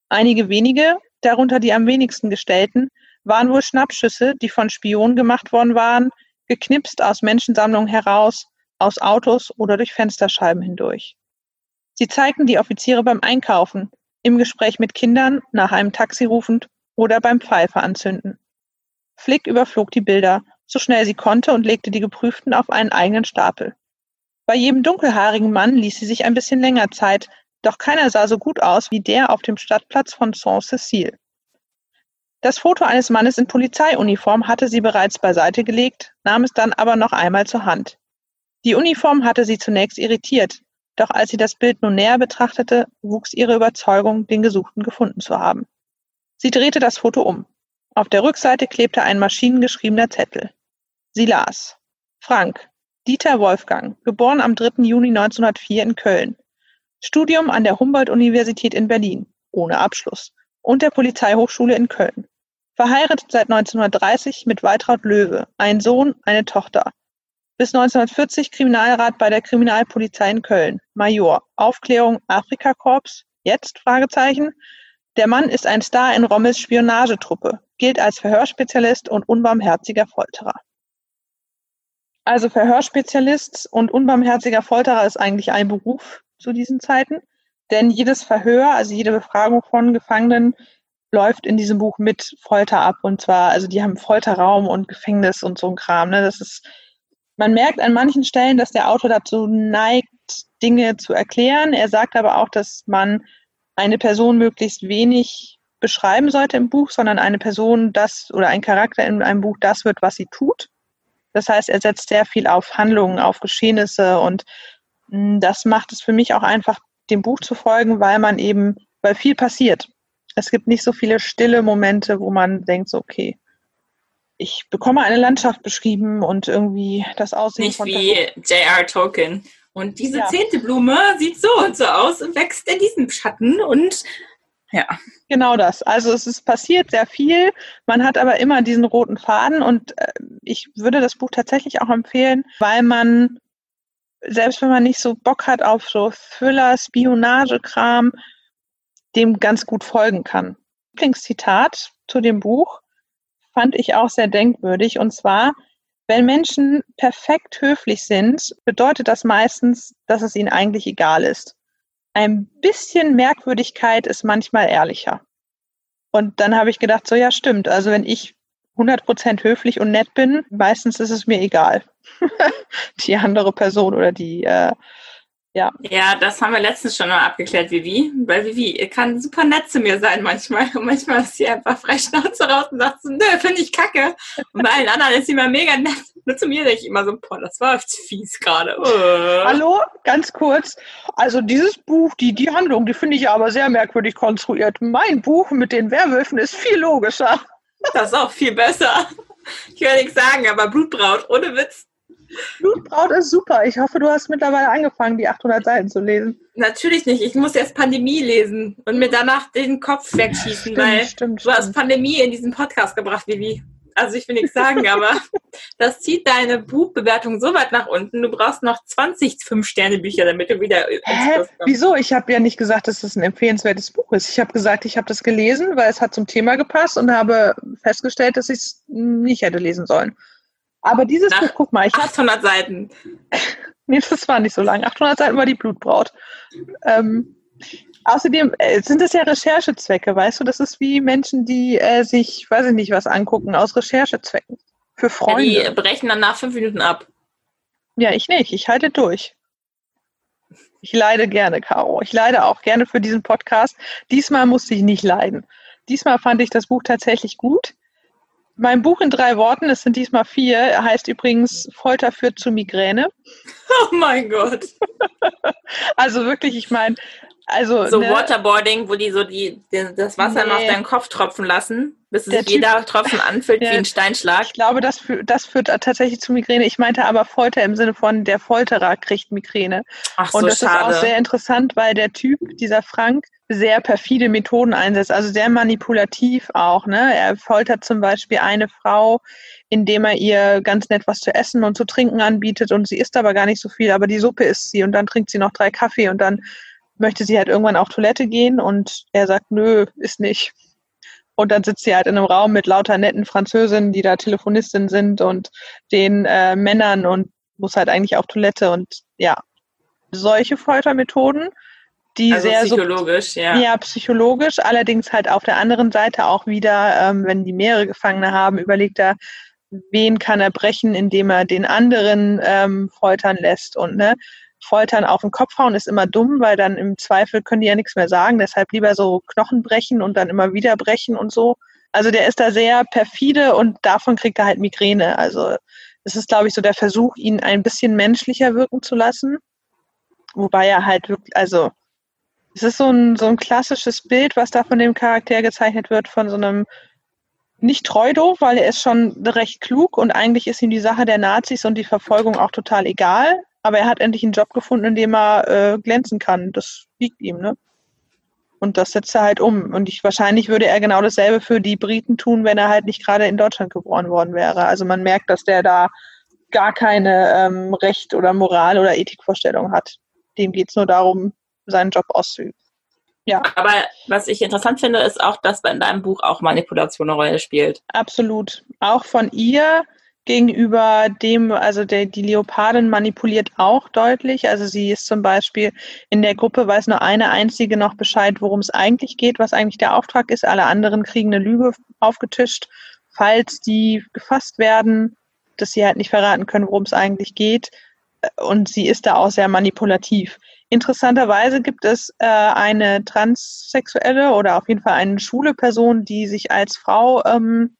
Einige wenige, darunter die am wenigsten gestellten, waren wohl Schnappschüsse, die von Spionen gemacht worden waren, geknipst aus Menschensammlungen heraus, aus Autos oder durch Fensterscheiben hindurch. Sie zeigten die Offiziere beim Einkaufen, im Gespräch mit Kindern, nach einem Taxi rufend oder beim Pfeife anzünden. Flick überflog die Bilder so schnell sie konnte und legte die geprüften auf einen eigenen Stapel. Bei jedem dunkelhaarigen Mann ließ sie sich ein bisschen länger Zeit, doch keiner sah so gut aus wie der auf dem Stadtplatz von Saint-Cécile. Das Foto eines Mannes in Polizeiuniform hatte sie bereits beiseite gelegt, nahm es dann aber noch einmal zur Hand. Die Uniform hatte sie zunächst irritiert, doch als sie das Bild nun näher betrachtete, wuchs ihre Überzeugung, den Gesuchten gefunden zu haben. Sie drehte das Foto um. Auf der Rückseite klebte ein maschinengeschriebener Zettel. Sie las. Frank, Dieter Wolfgang, geboren am 3. Juni 1904 in Köln. Studium an der Humboldt-Universität in Berlin, ohne Abschluss, und der Polizeihochschule in Köln. Verheiratet seit 1930 mit Waltraud Löwe, ein Sohn, eine Tochter. Bis 1940 Kriminalrat bei der Kriminalpolizei in Köln, Major, Aufklärung Afrikakorps, jetzt? Fragezeichen. Der Mann ist ein Star in Rommels Spionagetruppe, gilt als Verhörspezialist und unbarmherziger Folterer. Also Verhörspezialist und unbarmherziger Folterer ist eigentlich ein Beruf zu diesen Zeiten, denn jedes Verhör, also jede Befragung von Gefangenen läuft in diesem Buch mit Folter ab. Und zwar, also die haben Folterraum und Gefängnis und so ein Kram. Ne? Das ist, man merkt an manchen Stellen, dass der Autor dazu neigt, Dinge zu erklären. Er sagt aber auch, dass man eine Person möglichst wenig beschreiben sollte im Buch, sondern eine Person das oder ein Charakter in einem Buch das wird, was sie tut. Das heißt, er setzt sehr viel auf Handlungen, auf Geschehnisse und hm, das macht es für mich auch einfach, dem Buch zu folgen, weil man eben, weil viel passiert es gibt nicht so viele stille Momente, wo man denkt, so, okay, ich bekomme eine Landschaft beschrieben und irgendwie das Aussehen Nicht von wie J.R. Tolkien. Und diese ja. zehnte Blume sieht so und so aus und wächst in diesem Schatten und ja. Genau das. Also es ist passiert sehr viel. Man hat aber immer diesen roten Faden und äh, ich würde das Buch tatsächlich auch empfehlen, weil man, selbst wenn man nicht so Bock hat auf so Thriller, Spionagekram, dem ganz gut folgen kann. Lieblingszitat zu dem Buch fand ich auch sehr denkwürdig und zwar, wenn Menschen perfekt höflich sind, bedeutet das meistens, dass es ihnen eigentlich egal ist. Ein bisschen Merkwürdigkeit ist manchmal ehrlicher. Und dann habe ich gedacht, so ja, stimmt. Also wenn ich 100% höflich und nett bin, meistens ist es mir egal. die andere Person oder die äh, ja. Ja, das haben wir letztens schon mal abgeklärt, Vivi. Weil Vivi kann super nett zu mir sein manchmal. Und manchmal ist sie einfach frei Schnauze raus und sagt so, nö, finde ich kacke. Und bei allen anderen ist sie immer mega nett. Nur zu mir denke ich immer so, boah, das war fies gerade. Uh. Hallo, ganz kurz. Also dieses Buch, die, die Handlung, die finde ich aber sehr merkwürdig konstruiert. Mein Buch mit den Werwölfen ist viel logischer. Das ist auch viel besser. Ich will nichts sagen, aber Blutbraut, ohne Witz, Blutbraut ist super. Ich hoffe, du hast mittlerweile angefangen, die 800 Seiten zu lesen. Natürlich nicht. Ich muss erst Pandemie lesen und mir danach den Kopf wegschießen, stimmt, weil stimmt, du stimmt. hast Pandemie in diesen Podcast gebracht, Vivi. Also ich will nichts sagen, aber das zieht deine Buchbewertung so weit nach unten. Du brauchst noch 20 Fünf-Sterne-Bücher, damit du wieder Hä? Wieso? Ich habe ja nicht gesagt, dass das ein empfehlenswertes Buch ist. Ich habe gesagt, ich habe das gelesen, weil es hat zum Thema gepasst und habe festgestellt, dass ich es nicht hätte lesen sollen. Aber dieses Nach Buch, guck mal, ich 800 Seiten. nee, das war nicht so lang. 800 Seiten war die Blutbraut. Ähm, außerdem äh, sind es ja Recherchezwecke, weißt du? Das ist wie Menschen, die äh, sich, weiß ich nicht, was angucken aus Recherchezwecken. Für Freunde. Ja, die brechen dann nach fünf Minuten ab. Ja, ich nicht. Ich halte durch. Ich leide gerne, Caro. Ich leide auch gerne für diesen Podcast. Diesmal musste ich nicht leiden. Diesmal fand ich das Buch tatsächlich gut. Mein Buch in drei Worten, es sind diesmal vier, heißt übrigens Folter führt zu Migräne. Oh mein Gott. also wirklich, ich meine, also. So ne, Waterboarding, wo die so die, das Wasser nee, auf deinen Kopf tropfen lassen, bis sich typ, jeder Tropfen anfühlt der, wie ein Steinschlag. Ich glaube, das, das führt tatsächlich zu Migräne. Ich meinte aber Folter im Sinne von der Folterer kriegt Migräne. Ach so, Und das schade. ist auch sehr interessant, weil der Typ, dieser Frank, sehr perfide Methoden einsetzt, also sehr manipulativ auch. Ne? Er foltert zum Beispiel eine Frau, indem er ihr ganz nett was zu essen und zu trinken anbietet und sie isst aber gar nicht so viel, aber die Suppe isst sie und dann trinkt sie noch drei Kaffee und dann möchte sie halt irgendwann auf Toilette gehen und er sagt, nö, ist nicht. Und dann sitzt sie halt in einem Raum mit lauter netten Französinnen, die da Telefonistin sind und den äh, Männern und muss halt eigentlich auf Toilette und ja, solche Foltermethoden die also sehr psychologisch, so, ja. Ja, psychologisch. Allerdings halt auf der anderen Seite auch wieder, ähm, wenn die mehrere Gefangene haben, überlegt er, wen kann er brechen, indem er den anderen ähm, foltern lässt. Und ne, Foltern auf den Kopf hauen ist immer dumm, weil dann im Zweifel können die ja nichts mehr sagen. Deshalb lieber so Knochen brechen und dann immer wieder brechen und so. Also der ist da sehr perfide und davon kriegt er halt Migräne. Also es ist, glaube ich, so der Versuch, ihn ein bisschen menschlicher wirken zu lassen. Wobei er halt wirklich, also es ist so ein, so ein klassisches Bild, was da von dem Charakter gezeichnet wird, von so einem nicht treu doof, weil er ist schon recht klug und eigentlich ist ihm die Sache der Nazis und die Verfolgung auch total egal. Aber er hat endlich einen Job gefunden, in dem er äh, glänzen kann. Das liegt ihm, ne? Und das setzt er halt um. Und ich, wahrscheinlich würde er genau dasselbe für die Briten tun, wenn er halt nicht gerade in Deutschland geboren worden wäre. Also man merkt, dass der da gar keine ähm, Recht oder Moral oder Ethikvorstellung hat. Dem geht es nur darum, seinen Job auszuüben. Ja. Aber was ich interessant finde, ist auch, dass in deinem Buch auch Manipulation eine Rolle spielt. Absolut. Auch von ihr gegenüber dem, also der, die Leopardin manipuliert auch deutlich. Also sie ist zum Beispiel in der Gruppe, weiß nur eine einzige noch Bescheid, worum es eigentlich geht, was eigentlich der Auftrag ist. Alle anderen kriegen eine Lüge aufgetischt, falls die gefasst werden, dass sie halt nicht verraten können, worum es eigentlich geht. Und sie ist da auch sehr manipulativ. Interessanterweise gibt es äh, eine transsexuelle oder auf jeden Fall eine schwule Person, die sich als Frau ähm,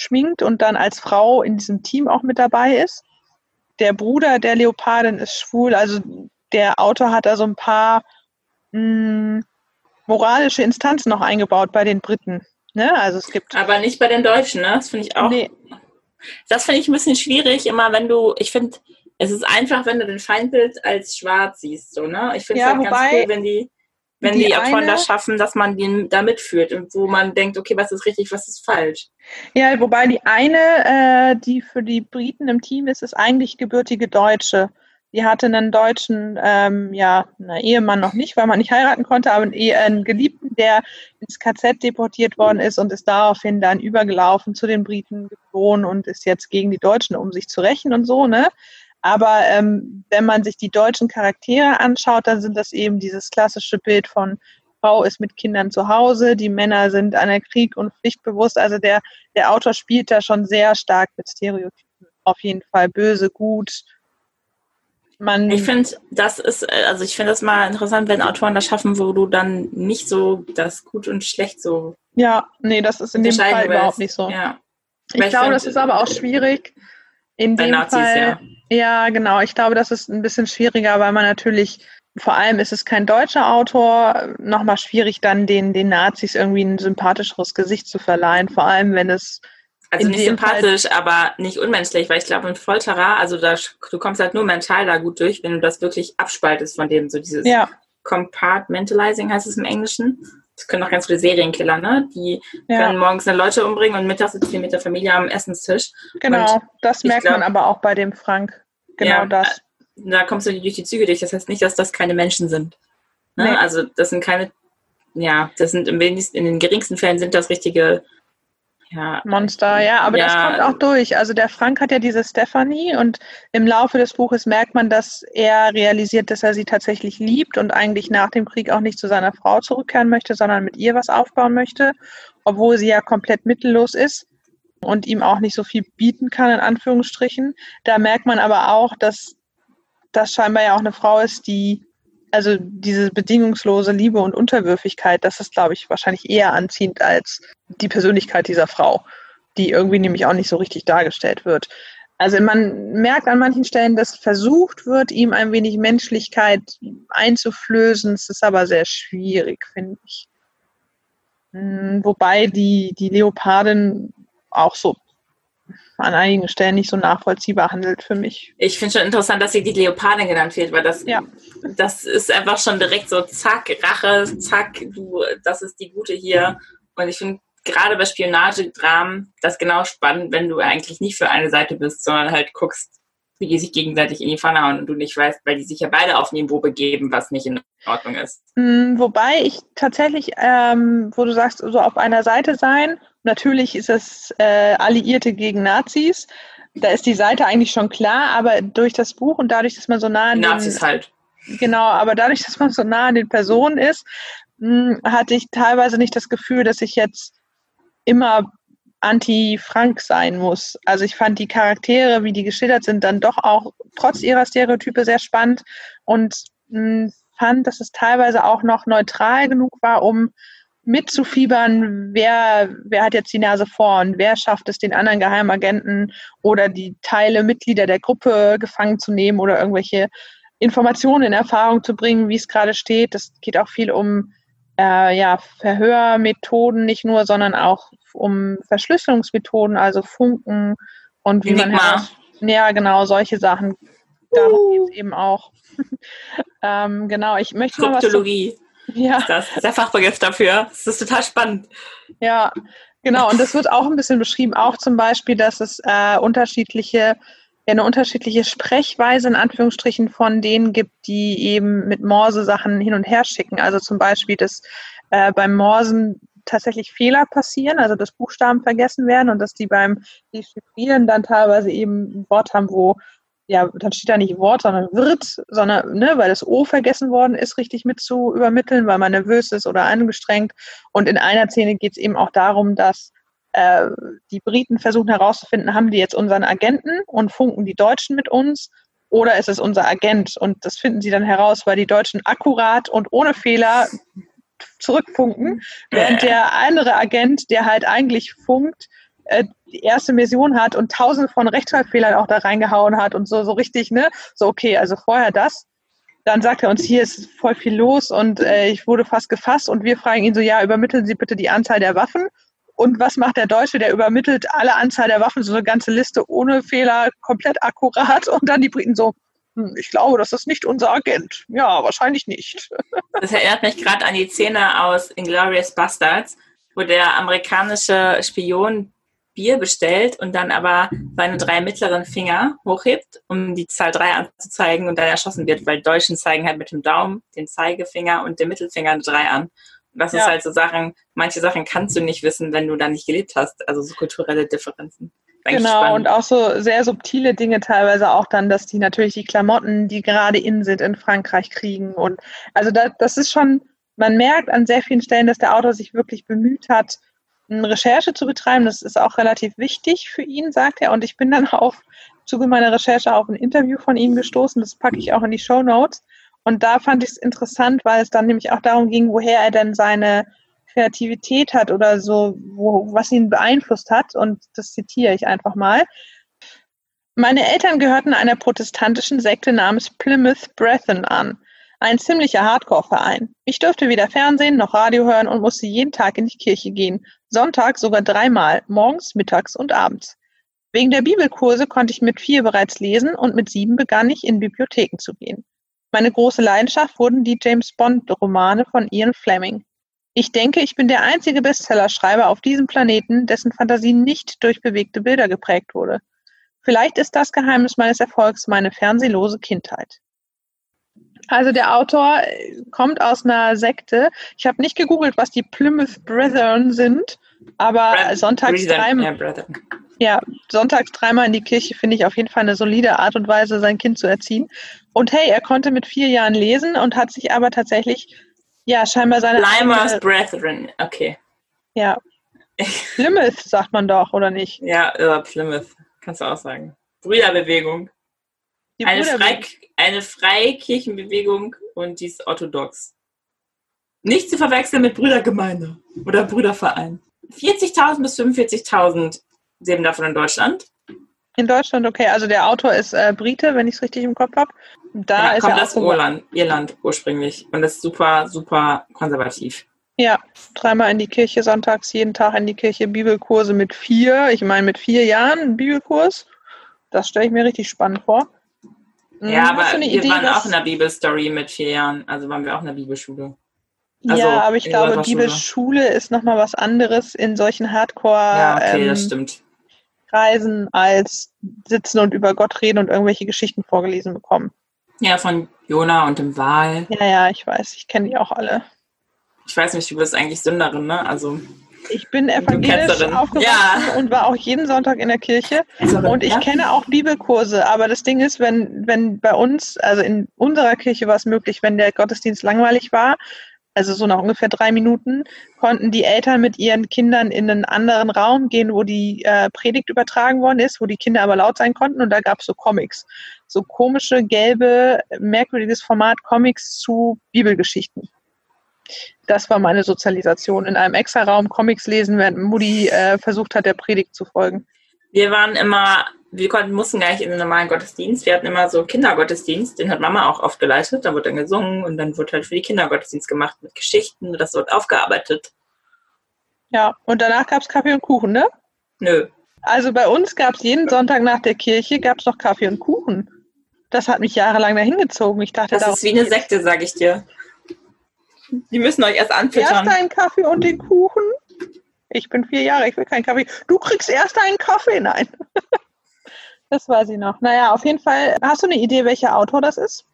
schminkt und dann als Frau in diesem Team auch mit dabei ist. Der Bruder der Leopardin ist schwul, also der Autor hat da so ein paar mh, hm, moralische Instanzen noch eingebaut bei den Briten. Ne? Also es gibt. Aber nicht bei den Deutschen, ne? Das finde ich auch. Nee. Das finde ich ein bisschen schwierig, immer wenn du, ich finde, es ist einfach, wenn du den Feindbild als schwarz siehst, so, ne? Ich finde es ja, halt ganz cool, wenn die, wenn die, die Autoren das schaffen, dass man den da mitführt und wo man denkt, okay, was ist richtig, was ist falsch. Ja, wobei die eine, äh, die für die Briten im Team ist, ist eigentlich gebürtige Deutsche. Die hatte einen deutschen, ähm, ja, na, Ehemann noch nicht, weil man nicht heiraten konnte, aber einen, einen Geliebten, der ins KZ deportiert worden ist und ist daraufhin dann übergelaufen zu den Briten geflohen und ist jetzt gegen die Deutschen, um sich zu rächen und so, ne? Aber ähm, wenn man sich die deutschen Charaktere anschaut, dann sind das eben dieses klassische Bild von Frau ist mit Kindern zu Hause, die Männer sind an der Krieg und pflichtbewusst. Also der, der Autor spielt da schon sehr stark mit Stereotypen. Auf jeden Fall böse, gut. Man ich finde, das ist, also ich finde das mal interessant, wenn Autoren das schaffen, wo du dann nicht so das gut und schlecht so. Ja, nee, das ist in dem Fall überhaupt nicht so. Ja. Ich glaube, das ist aber auch schwierig. In dem Nazis, Fall, ja ja, genau. Ich glaube, das ist ein bisschen schwieriger, weil man natürlich, vor allem ist es kein deutscher Autor, nochmal schwierig, dann den, den Nazis irgendwie ein sympathischeres Gesicht zu verleihen, vor allem wenn es. Also nicht sympathisch, Fall aber nicht unmenschlich, weil ich glaube, ein Folterer, also da, du kommst halt nur mental da gut durch, wenn du das wirklich abspaltest von dem, so dieses ja. Compartmentalizing heißt es im Englischen. Das können auch ganz viele Serienkiller, ne? Die ja. können morgens eine Leute umbringen und mittags sitzen die mit der Familie am Essenstisch. Genau, und das merkt glaub, man aber auch bei dem Frank. Genau ja, das. Da kommst du durch die Züge durch. Das heißt nicht, dass das keine Menschen sind. Ne? Nee. Also das sind keine, ja, das sind im wenigsten, in den geringsten Fällen sind das richtige ja, Monster, ja, aber ja. das kommt auch durch. Also der Frank hat ja diese Stephanie und im Laufe des Buches merkt man, dass er realisiert, dass er sie tatsächlich liebt und eigentlich nach dem Krieg auch nicht zu seiner Frau zurückkehren möchte, sondern mit ihr was aufbauen möchte, obwohl sie ja komplett mittellos ist und ihm auch nicht so viel bieten kann, in Anführungsstrichen. Da merkt man aber auch, dass das scheinbar ja auch eine Frau ist, die also diese bedingungslose Liebe und Unterwürfigkeit, das ist, glaube ich, wahrscheinlich eher anziehend als die Persönlichkeit dieser Frau, die irgendwie nämlich auch nicht so richtig dargestellt wird. Also man merkt an manchen Stellen, dass versucht wird, ihm ein wenig Menschlichkeit einzuflößen. Es ist aber sehr schwierig, finde ich. Hm, wobei die, die Leopardin auch so an einigen Stellen nicht so nachvollziehbar handelt für mich. Ich finde schon interessant, dass sie die Leopardin genannt wird, weil das, ja. das ist einfach schon direkt so zack, Rache, zack, du, das ist die Gute hier. Und ich finde gerade bei Spionagedramen das genau spannend, wenn du eigentlich nicht für eine Seite bist, sondern halt guckst, wie die sich gegenseitig in die Pfanne hauen und du nicht weißt, weil die sich ja beide auf Niveau begeben, was nicht in Ordnung ist. Mm, wobei ich tatsächlich, ähm, wo du sagst, so auf einer Seite sein, natürlich ist es äh, Alliierte gegen Nazis. Da ist die Seite eigentlich schon klar, aber durch das Buch und dadurch, dass man so nah an Nazis den, halt. Genau, aber dadurch, dass man so nah an den Personen ist, mh, mm, hatte ich teilweise nicht das Gefühl, dass ich jetzt immer anti-Frank sein muss. Also ich fand die Charaktere, wie die geschildert sind, dann doch auch trotz ihrer Stereotype sehr spannend und mh, hm, fand, dass es teilweise auch noch neutral genug war, um mitzufiebern, wer, wer hat jetzt die Nase vorn, wer schafft es, den anderen Geheimagenten oder die Teile, Mitglieder der Gruppe gefangen zu nehmen oder irgendwelche Informationen in Erfahrung zu bringen, wie es gerade steht. Das geht auch viel um äh, ja, Verhörmethoden nicht nur, sondern auch um Verschlüsselungsmethoden, also Funken und wie Enigma. man heraus, ja genau solche Sachen. Darum uh. geht es eben auch. ähm, genau, ich möchte Kryptologie. Mal was ja. Das ist der Fachbegriff dafür. Das ist total spannend. Ja, genau. Und das wird auch ein bisschen beschrieben. Auch zum Beispiel, dass es äh, unterschiedliche eine unterschiedliche Sprechweise in Anführungsstrichen von denen gibt, die eben mit Morse Sachen hin und her schicken. Also zum Beispiel, dass äh, beim Morsen tatsächlich Fehler passieren, also dass Buchstaben vergessen werden und dass die beim Dechiffrieren dann teilweise eben ein Wort haben, wo ja, dann steht da nicht Wort, sondern wird, sondern, ne, weil das O vergessen worden ist, richtig mit zu übermitteln, weil man nervös ist oder angestrengt. Und in einer Szene geht es eben auch darum, dass äh, die Briten versuchen herauszufinden, haben die jetzt unseren Agenten und funken die Deutschen mit uns oder ist es unser Agent? Und das finden sie dann heraus, weil die Deutschen akkurat und ohne Fehler zurückfunken, während der andere Agent, der halt eigentlich funkt, äh, die erste Mission hat und tausende von Rechtschreibfehlern auch da reingehauen hat und so, so richtig, ne? So, okay, also vorher das. Dann sagt er uns, hier ist voll viel los und äh, ich wurde fast gefasst und wir fragen ihn so, ja, übermitteln Sie bitte die Anzahl der Waffen. Und was macht der Deutsche? Der übermittelt alle Anzahl der Waffen, so eine ganze Liste ohne Fehler, komplett akkurat. Und dann die Briten so, hm, ich glaube, das ist nicht unser Agent. Ja, wahrscheinlich nicht. Das erinnert mich gerade an die Szene aus Inglourious Bastards, wo der amerikanische Spion Bier bestellt und dann aber seine drei mittleren Finger hochhebt, um die Zahl 3 anzuzeigen und dann erschossen wird, weil Deutschen zeigen halt mit dem Daumen, den Zeigefinger und dem Mittelfinger eine 3 an. Das ja. ist halt so Sachen, manche Sachen kannst du nicht wissen, wenn du da nicht gelebt hast. Also so kulturelle Differenzen. Genau, spannend. und auch so sehr subtile Dinge teilweise auch dann, dass die natürlich die Klamotten, die gerade in sind, in Frankreich kriegen. Und also da, das ist schon, man merkt an sehr vielen Stellen, dass der Autor sich wirklich bemüht hat, Recherche zu betreiben. Das ist auch relativ wichtig für ihn, sagt er. Und ich bin dann auf Zuge meiner Recherche auf ein Interview von ihm gestoßen. Das packe ich auch in die Show Notes. Und da fand ich es interessant, weil es dann nämlich auch darum ging, woher er denn seine Kreativität hat oder so, wo, was ihn beeinflusst hat. Und das zitiere ich einfach mal. Meine Eltern gehörten einer protestantischen Sekte namens Plymouth Brethren an. Ein ziemlicher Hardcore-Verein. Ich durfte weder Fernsehen noch Radio hören und musste jeden Tag in die Kirche gehen. Sonntag sogar dreimal, morgens, mittags und abends. Wegen der Bibelkurse konnte ich mit vier bereits lesen und mit sieben begann ich in Bibliotheken zu gehen. Meine große Leidenschaft wurden die James Bond-Romane von Ian Fleming. Ich denke, ich bin der einzige Bestsellerschreiber auf diesem Planeten, dessen Fantasie nicht durch bewegte Bilder geprägt wurde. Vielleicht ist das Geheimnis meines Erfolgs meine fernsehlose Kindheit. Also der Autor kommt aus einer Sekte. Ich habe nicht gegoogelt, was die Plymouth Brethren sind, aber Brad sonntags dreimal. Ja, ja, sonntags dreimal in die Kirche finde ich auf jeden Fall eine solide Art und Weise, sein Kind zu erziehen. Und hey, er konnte mit vier Jahren lesen und hat sich aber tatsächlich, ja, scheinbar seine. Plymouth Brethren, okay. Ja. Plymouth sagt man doch, oder nicht? Ja, ja Plymouth, kannst du auch sagen. Brüderbewegung. Die eine, Frei, eine Freikirchenbewegung und die ist orthodox. Nicht zu verwechseln mit Brüdergemeinde oder Brüderverein. 40.000 bis 45.000 leben davon in Deutschland. In Deutschland, okay. Also der Autor ist äh, Brite, wenn ich es richtig im Kopf habe. Da ja, ist kommt er aus Irland, Irland ursprünglich und ist super, super konservativ. Ja, dreimal in die Kirche sonntags, jeden Tag in die Kirche, Bibelkurse mit vier. Ich meine, mit vier Jahren Bibelkurs. Das stelle ich mir richtig spannend vor. Ja, hm, aber wir Idee, waren auch in der Bibelstory mit vier Jahren. Also waren wir auch in der Bibelschule. Also ja, aber ich glaube, Bibelschule ist nochmal was anderes in solchen Hardcore. Ja, okay, ähm, das stimmt. Kreisen als sitzen und über Gott reden und irgendwelche Geschichten vorgelesen bekommen. Ja, von Jona und dem Wal. Ja, ja, ich weiß, ich kenne die auch alle. Ich weiß nicht, du bist eigentlich Sünderin, ne? Also. Ich bin evangelisch aufgewachsen ja. und war auch jeden Sonntag in der Kirche. Und ich ja. kenne auch Bibelkurse. Aber das Ding ist, wenn, wenn bei uns, also in unserer Kirche war es möglich, wenn der Gottesdienst langweilig war, also so nach ungefähr drei Minuten, konnten die Eltern mit ihren Kindern in einen anderen Raum gehen, wo die äh, Predigt übertragen worden ist, wo die Kinder aber laut sein konnten und da gab es so Comics. So komische, gelbe, merkwürdiges Format Comics zu Bibelgeschichten. Das war meine Sozialisation. In einem extra Raum Comics lesen, während Mutti äh, versucht hat, der Predigt zu folgen. Wir waren immer wir konnten, mussten gar nicht in den normalen Gottesdienst. Wir hatten immer so Kindergottesdienst, den hat Mama auch oft geleitet. Da wurde dann gesungen und dann wurde halt für die Kindergottesdienst gemacht mit Geschichten. Das wird aufgearbeitet. Ja, und danach gab es Kaffee und Kuchen, ne? Nö. Also bei uns gab es jeden Sonntag nach der Kirche gab's noch Kaffee und Kuchen. Das hat mich jahrelang dahin gezogen. Ich dachte, Das ist wie eine. Sekte, sag ich dir. Die müssen euch erst Erst anfüttern. einen Kaffee und den Kuchen. Ich bin vier Jahre, ich will keinen Kaffee. Du kriegst erst einen Kaffee, nein. Das weiß ich noch. Naja, auf jeden Fall. Hast du eine Idee, welcher Autor das ist?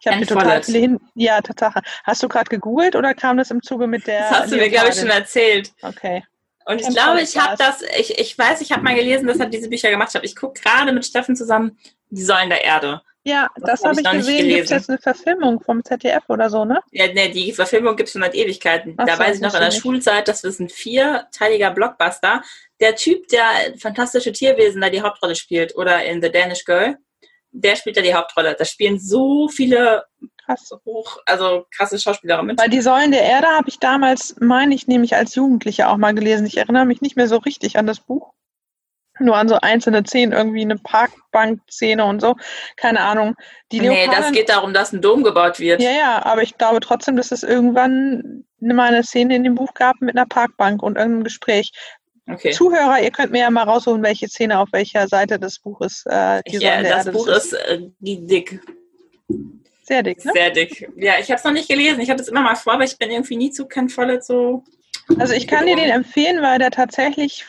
Ich habe total viele hin. Ja, Tatsache. Hast du gerade gegoogelt oder kam das im Zuge mit der? Das hast du mir, glaube ich, schon erzählt. Okay. Und ich glaube, ich habe das, ich, ich weiß, ich habe mal gelesen, dass er diese Bücher gemacht hat. Ich gucke gerade mit Steffen zusammen Die Säulen der Erde. Ja, Das das, hab habe ich ich noch nicht gesehen. Gibt es jetzt eine Verfilmung vom ZDF oder so, ne? Ja, ne, die Verfilmung gibt es schon seit Ewigkeiten. Ach da so, weiß ich noch in der Schulzeit, das ist ein vierteiliger Blockbuster. Der Typ, der fantastische Tierwesen da die Hauptrolle spielt oder in The Danish Girl, der spielt da die Hauptrolle. Da spielen so viele Krass. hoch, also krasse Schauspieler mit. Weil die Säulen der Erde habe ich damals, meine ich, nämlich als Jugendliche auch mal gelesen. Ich erinnere mich nicht mehr so richtig an das Buch. Nur an so einzelne Szenen, irgendwie eine Parkbank-Szene und so. Keine Ahnung. Die nee, das Leoparden- geht darum, dass ein Dom gebaut wird. Ja, ja, aber ich glaube trotzdem, dass es irgendwann mal eine Szene in dem Buch gab mit einer Parkbank und irgendeinem Gespräch. Okay. Zuhörer, ihr könnt mir ja mal rausholen, welche Szene auf welcher Seite des Buches äh, die Ich, äh, Säulen der das Buch ist äh, dick, Sehr dick, ne? sehr dick. Ja, ich habe es noch nicht gelesen. Ich hatte es immer mal vor, aber ich bin irgendwie nie zu Ken Follett so. Also ich kann dir den empfehlen, weil der tatsächlich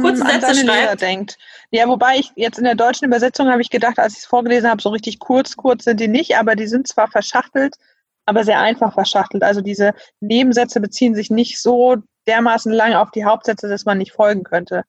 Kurze an Sätze schreibt. denkt. Ja, wobei ich jetzt in der deutschen Übersetzung habe ich gedacht, als ich es vorgelesen habe, so richtig kurz, kurz sind die nicht, aber die sind zwar verschachtelt, aber sehr einfach verschachtelt. Also diese Nebensätze beziehen sich nicht so dermaßen lang auf die Hauptsätze, dass man nicht folgen könnte.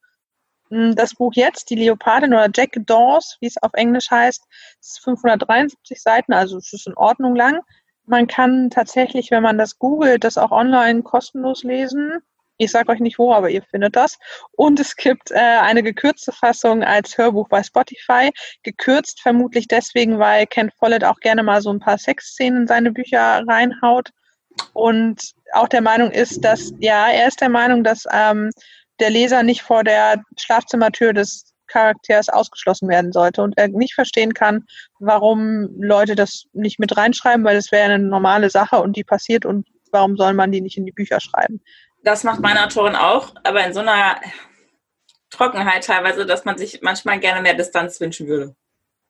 Mm, Das Buch jetzt, die Leopardin oder Jack Dawes, wie es auf Englisch heißt, ist 573 Seiten, also es ist in Ordnung lang. Man kann tatsächlich, wenn man das googelt, das auch online kostenlos lesen. Ich sage euch nicht wo, aber ihr findet das. Und es gibt äh, eine gekürzte Fassung als Hörbuch bei Spotify. Gekürzt vermutlich deswegen, weil Ken Follett auch gerne mal so ein paar Sexszenen in seine Bücher reinhaut. Und auch der Meinung ist, dass, ja, er ist der Meinung, dass ähm, der Leser nicht vor der Schlafzimmertür des Charakters ausgeschlossen werden sollte und er nicht verstehen kann, warum Leute das nicht mit reinschreiben, weil das wäre eine normale Sache und die passiert und warum soll man die nicht in die Bücher schreiben? Das macht meine Autorin auch, aber in so einer Trockenheit teilweise, dass man sich manchmal gerne mehr Distanz wünschen würde.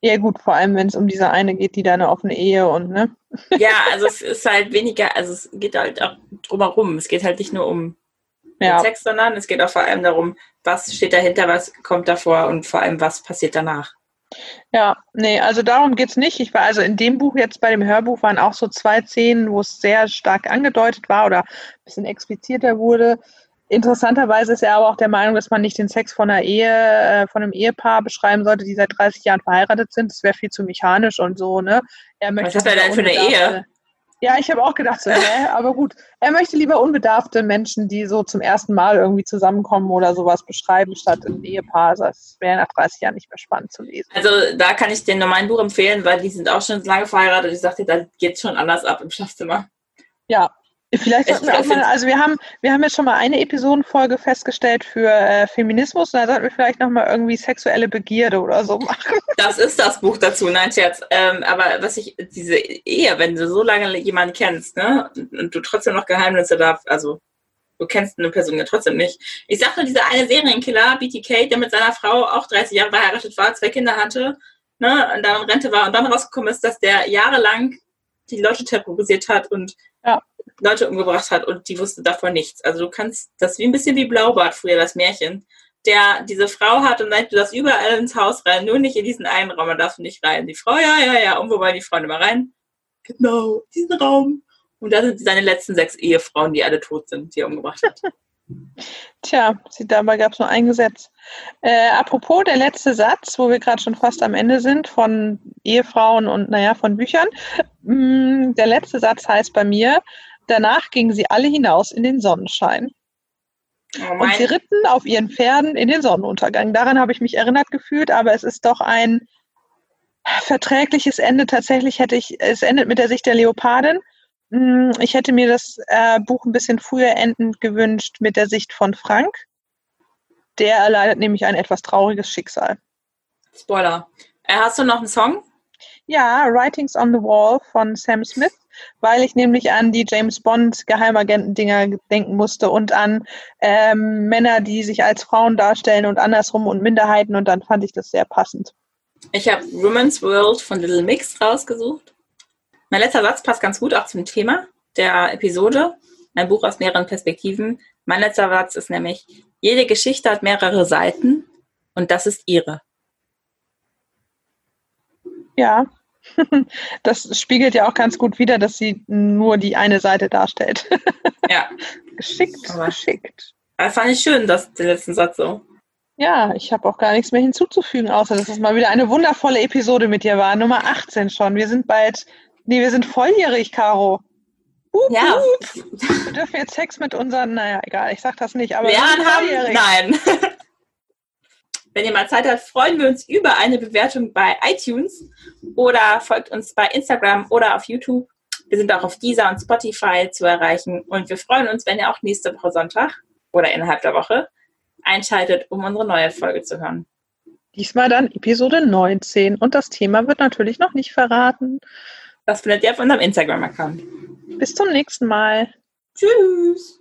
Ja gut, vor allem wenn es um diese eine geht, die da eine offene Ehe und ne? Ja, also es ist halt weniger, also es geht halt auch drumherum. Es geht halt nicht nur um Ja, Text, sondern es geht auch vor allem darum, was steht dahinter, was kommt davor und vor allem, was passiert danach. Ja, nee, also darum geht's nicht. Ich war also in dem Buch jetzt bei dem Hörbuch waren auch so zwei Szenen, wo es sehr stark angedeutet war oder ein bisschen expliziter wurde. Interessanterweise ist er aber auch der Meinung, dass man nicht den Sex von einer Ehe, äh, von einem Ehepaar beschreiben sollte, die seit 30 Jahren verheiratet sind. Das wäre viel zu mechanisch und so, ne? Er möchte hat er denn für eine Ehe? Ja, ich habe auch gedacht, so, hä? aber gut. Er möchte lieber unbedarfte Menschen, die so zum ersten Mal irgendwie zusammenkommen oder sowas beschreiben, statt ein Ehepaar. Das wäre nach 30 Jahren nicht mehr spannend zu lesen. Also da kann ich den normalen Buch empfehlen, weil die sind auch schon lange verheiratet. Ich sagte, da geht schon anders ab im Schlafzimmer. Ja, vielleicht Ich sollten wir auch mal, also wir haben, wir haben jetzt schon mal eine Episodenfolge festgestellt für äh, Feminismus und da sollten wir vielleicht nochmal irgendwie sexuelle Begierde oder so machen. Das ist das Buch dazu, nein, Scherz. Ähm, aber was ich, diese Ehe, wenn du so lange jemanden kennst, ne, und, und du trotzdem noch Geheimnisse darfst, also du kennst eine Person ja trotzdem nicht. Ich sag nur, dieser eine Serienkiller, BTK, der mit seiner Frau auch 30 Jahre verheiratet war, zwei Kinder hatte, ne, und dann in Rente war und dann rausgekommen ist, dass der jahrelang die Leute terrorisiert hat und Ja. Leute umgebracht hat und die wusste davon nichts. Also du kannst, das ist wie ein bisschen wie Blaubart früher, das Märchen der diese Frau hat und sagt, du darfst überall ins Haus rein, nur nicht in diesen einen Raum, da darfst du nicht rein. Die Frau, ja, ja, ja, und wo wollen die Frauen immer rein? Genau, diesen Raum. Und da sind seine letzten sechs Ehefrauen, die alle tot sind, die er umgebracht hat. Tja, sie- dabei gab es nur ein Gesetz. Äh, apropos der letzte Satz, wo wir gerade schon fast am Ende sind von Ehefrauen und naja, von Büchern. Mm, der letzte Satz heißt bei mir, danach gingen sie alle hinaus in den Sonnenschein. Oh, Und sie ritten auf ihren Pferden in den Sonnenuntergang. Daran habe ich mich erinnert gefühlt, aber es ist doch ein verträgliches Ende. Tatsächlich hätte ich, es endet mit der Sicht der Leopardin. Mm, Ich hätte mir das äh, Buch ein bisschen früher endend gewünscht mit der Sicht von Frank. Der erleidet nämlich ein etwas trauriges Schicksal. Spoiler. Äh, hast du noch einen Song? Ja, Writings on the Wall von Sam Smith, weil ich nämlich an die James Bond Geheimagenten-Dinger denken musste und an ähm, Männer, die sich als Frauen darstellen und andersrum und Minderheiten und dann fand ich das sehr passend. Ich habe Women's World von Little Mix rausgesucht. Mein letzter Satz passt ganz gut auch zum Thema der Episode. Ein Buch aus mehreren Perspektiven. Mein letzter Satz ist nämlich, jede Geschichte hat mehrere Seiten und das ist ihre. Ja, das spiegelt ja auch ganz gut wider, dass sie nur die eine Seite darstellt. Ja. geschickt, Aber- geschickt. Das fand ich schön, das, den letzten Satz so. Ja, ich habe auch gar nichts mehr hinzuzufügen, außer dass es mal wieder eine wundervolle Episode mit dir war. Nummer 18 schon. Wir sind bald, nee, wir sind volljährig, Caro. Hup, Ja. hup. Wir dürfen jetzt Sex mit unseren, naja, egal, ich sag das nicht, aber sind haben, volljährig. nein. Wenn ihr mal Zeit habt, freuen wir uns über eine Bewertung bei iTunes oder folgt uns bei Instagram oder auf YouTube. Wir sind auch auf Deezer und Spotify zu erreichen und wir freuen uns, wenn ihr auch nächste Woche Sonntag oder innerhalb der Woche einschaltet, um unsere neue Folge zu hören. Diesmal dann Episode 19 und das Thema wird natürlich noch nicht verraten. Das findet ihr auf unserem Instagram-Account. Bis zum nächsten Mal. Tschüss.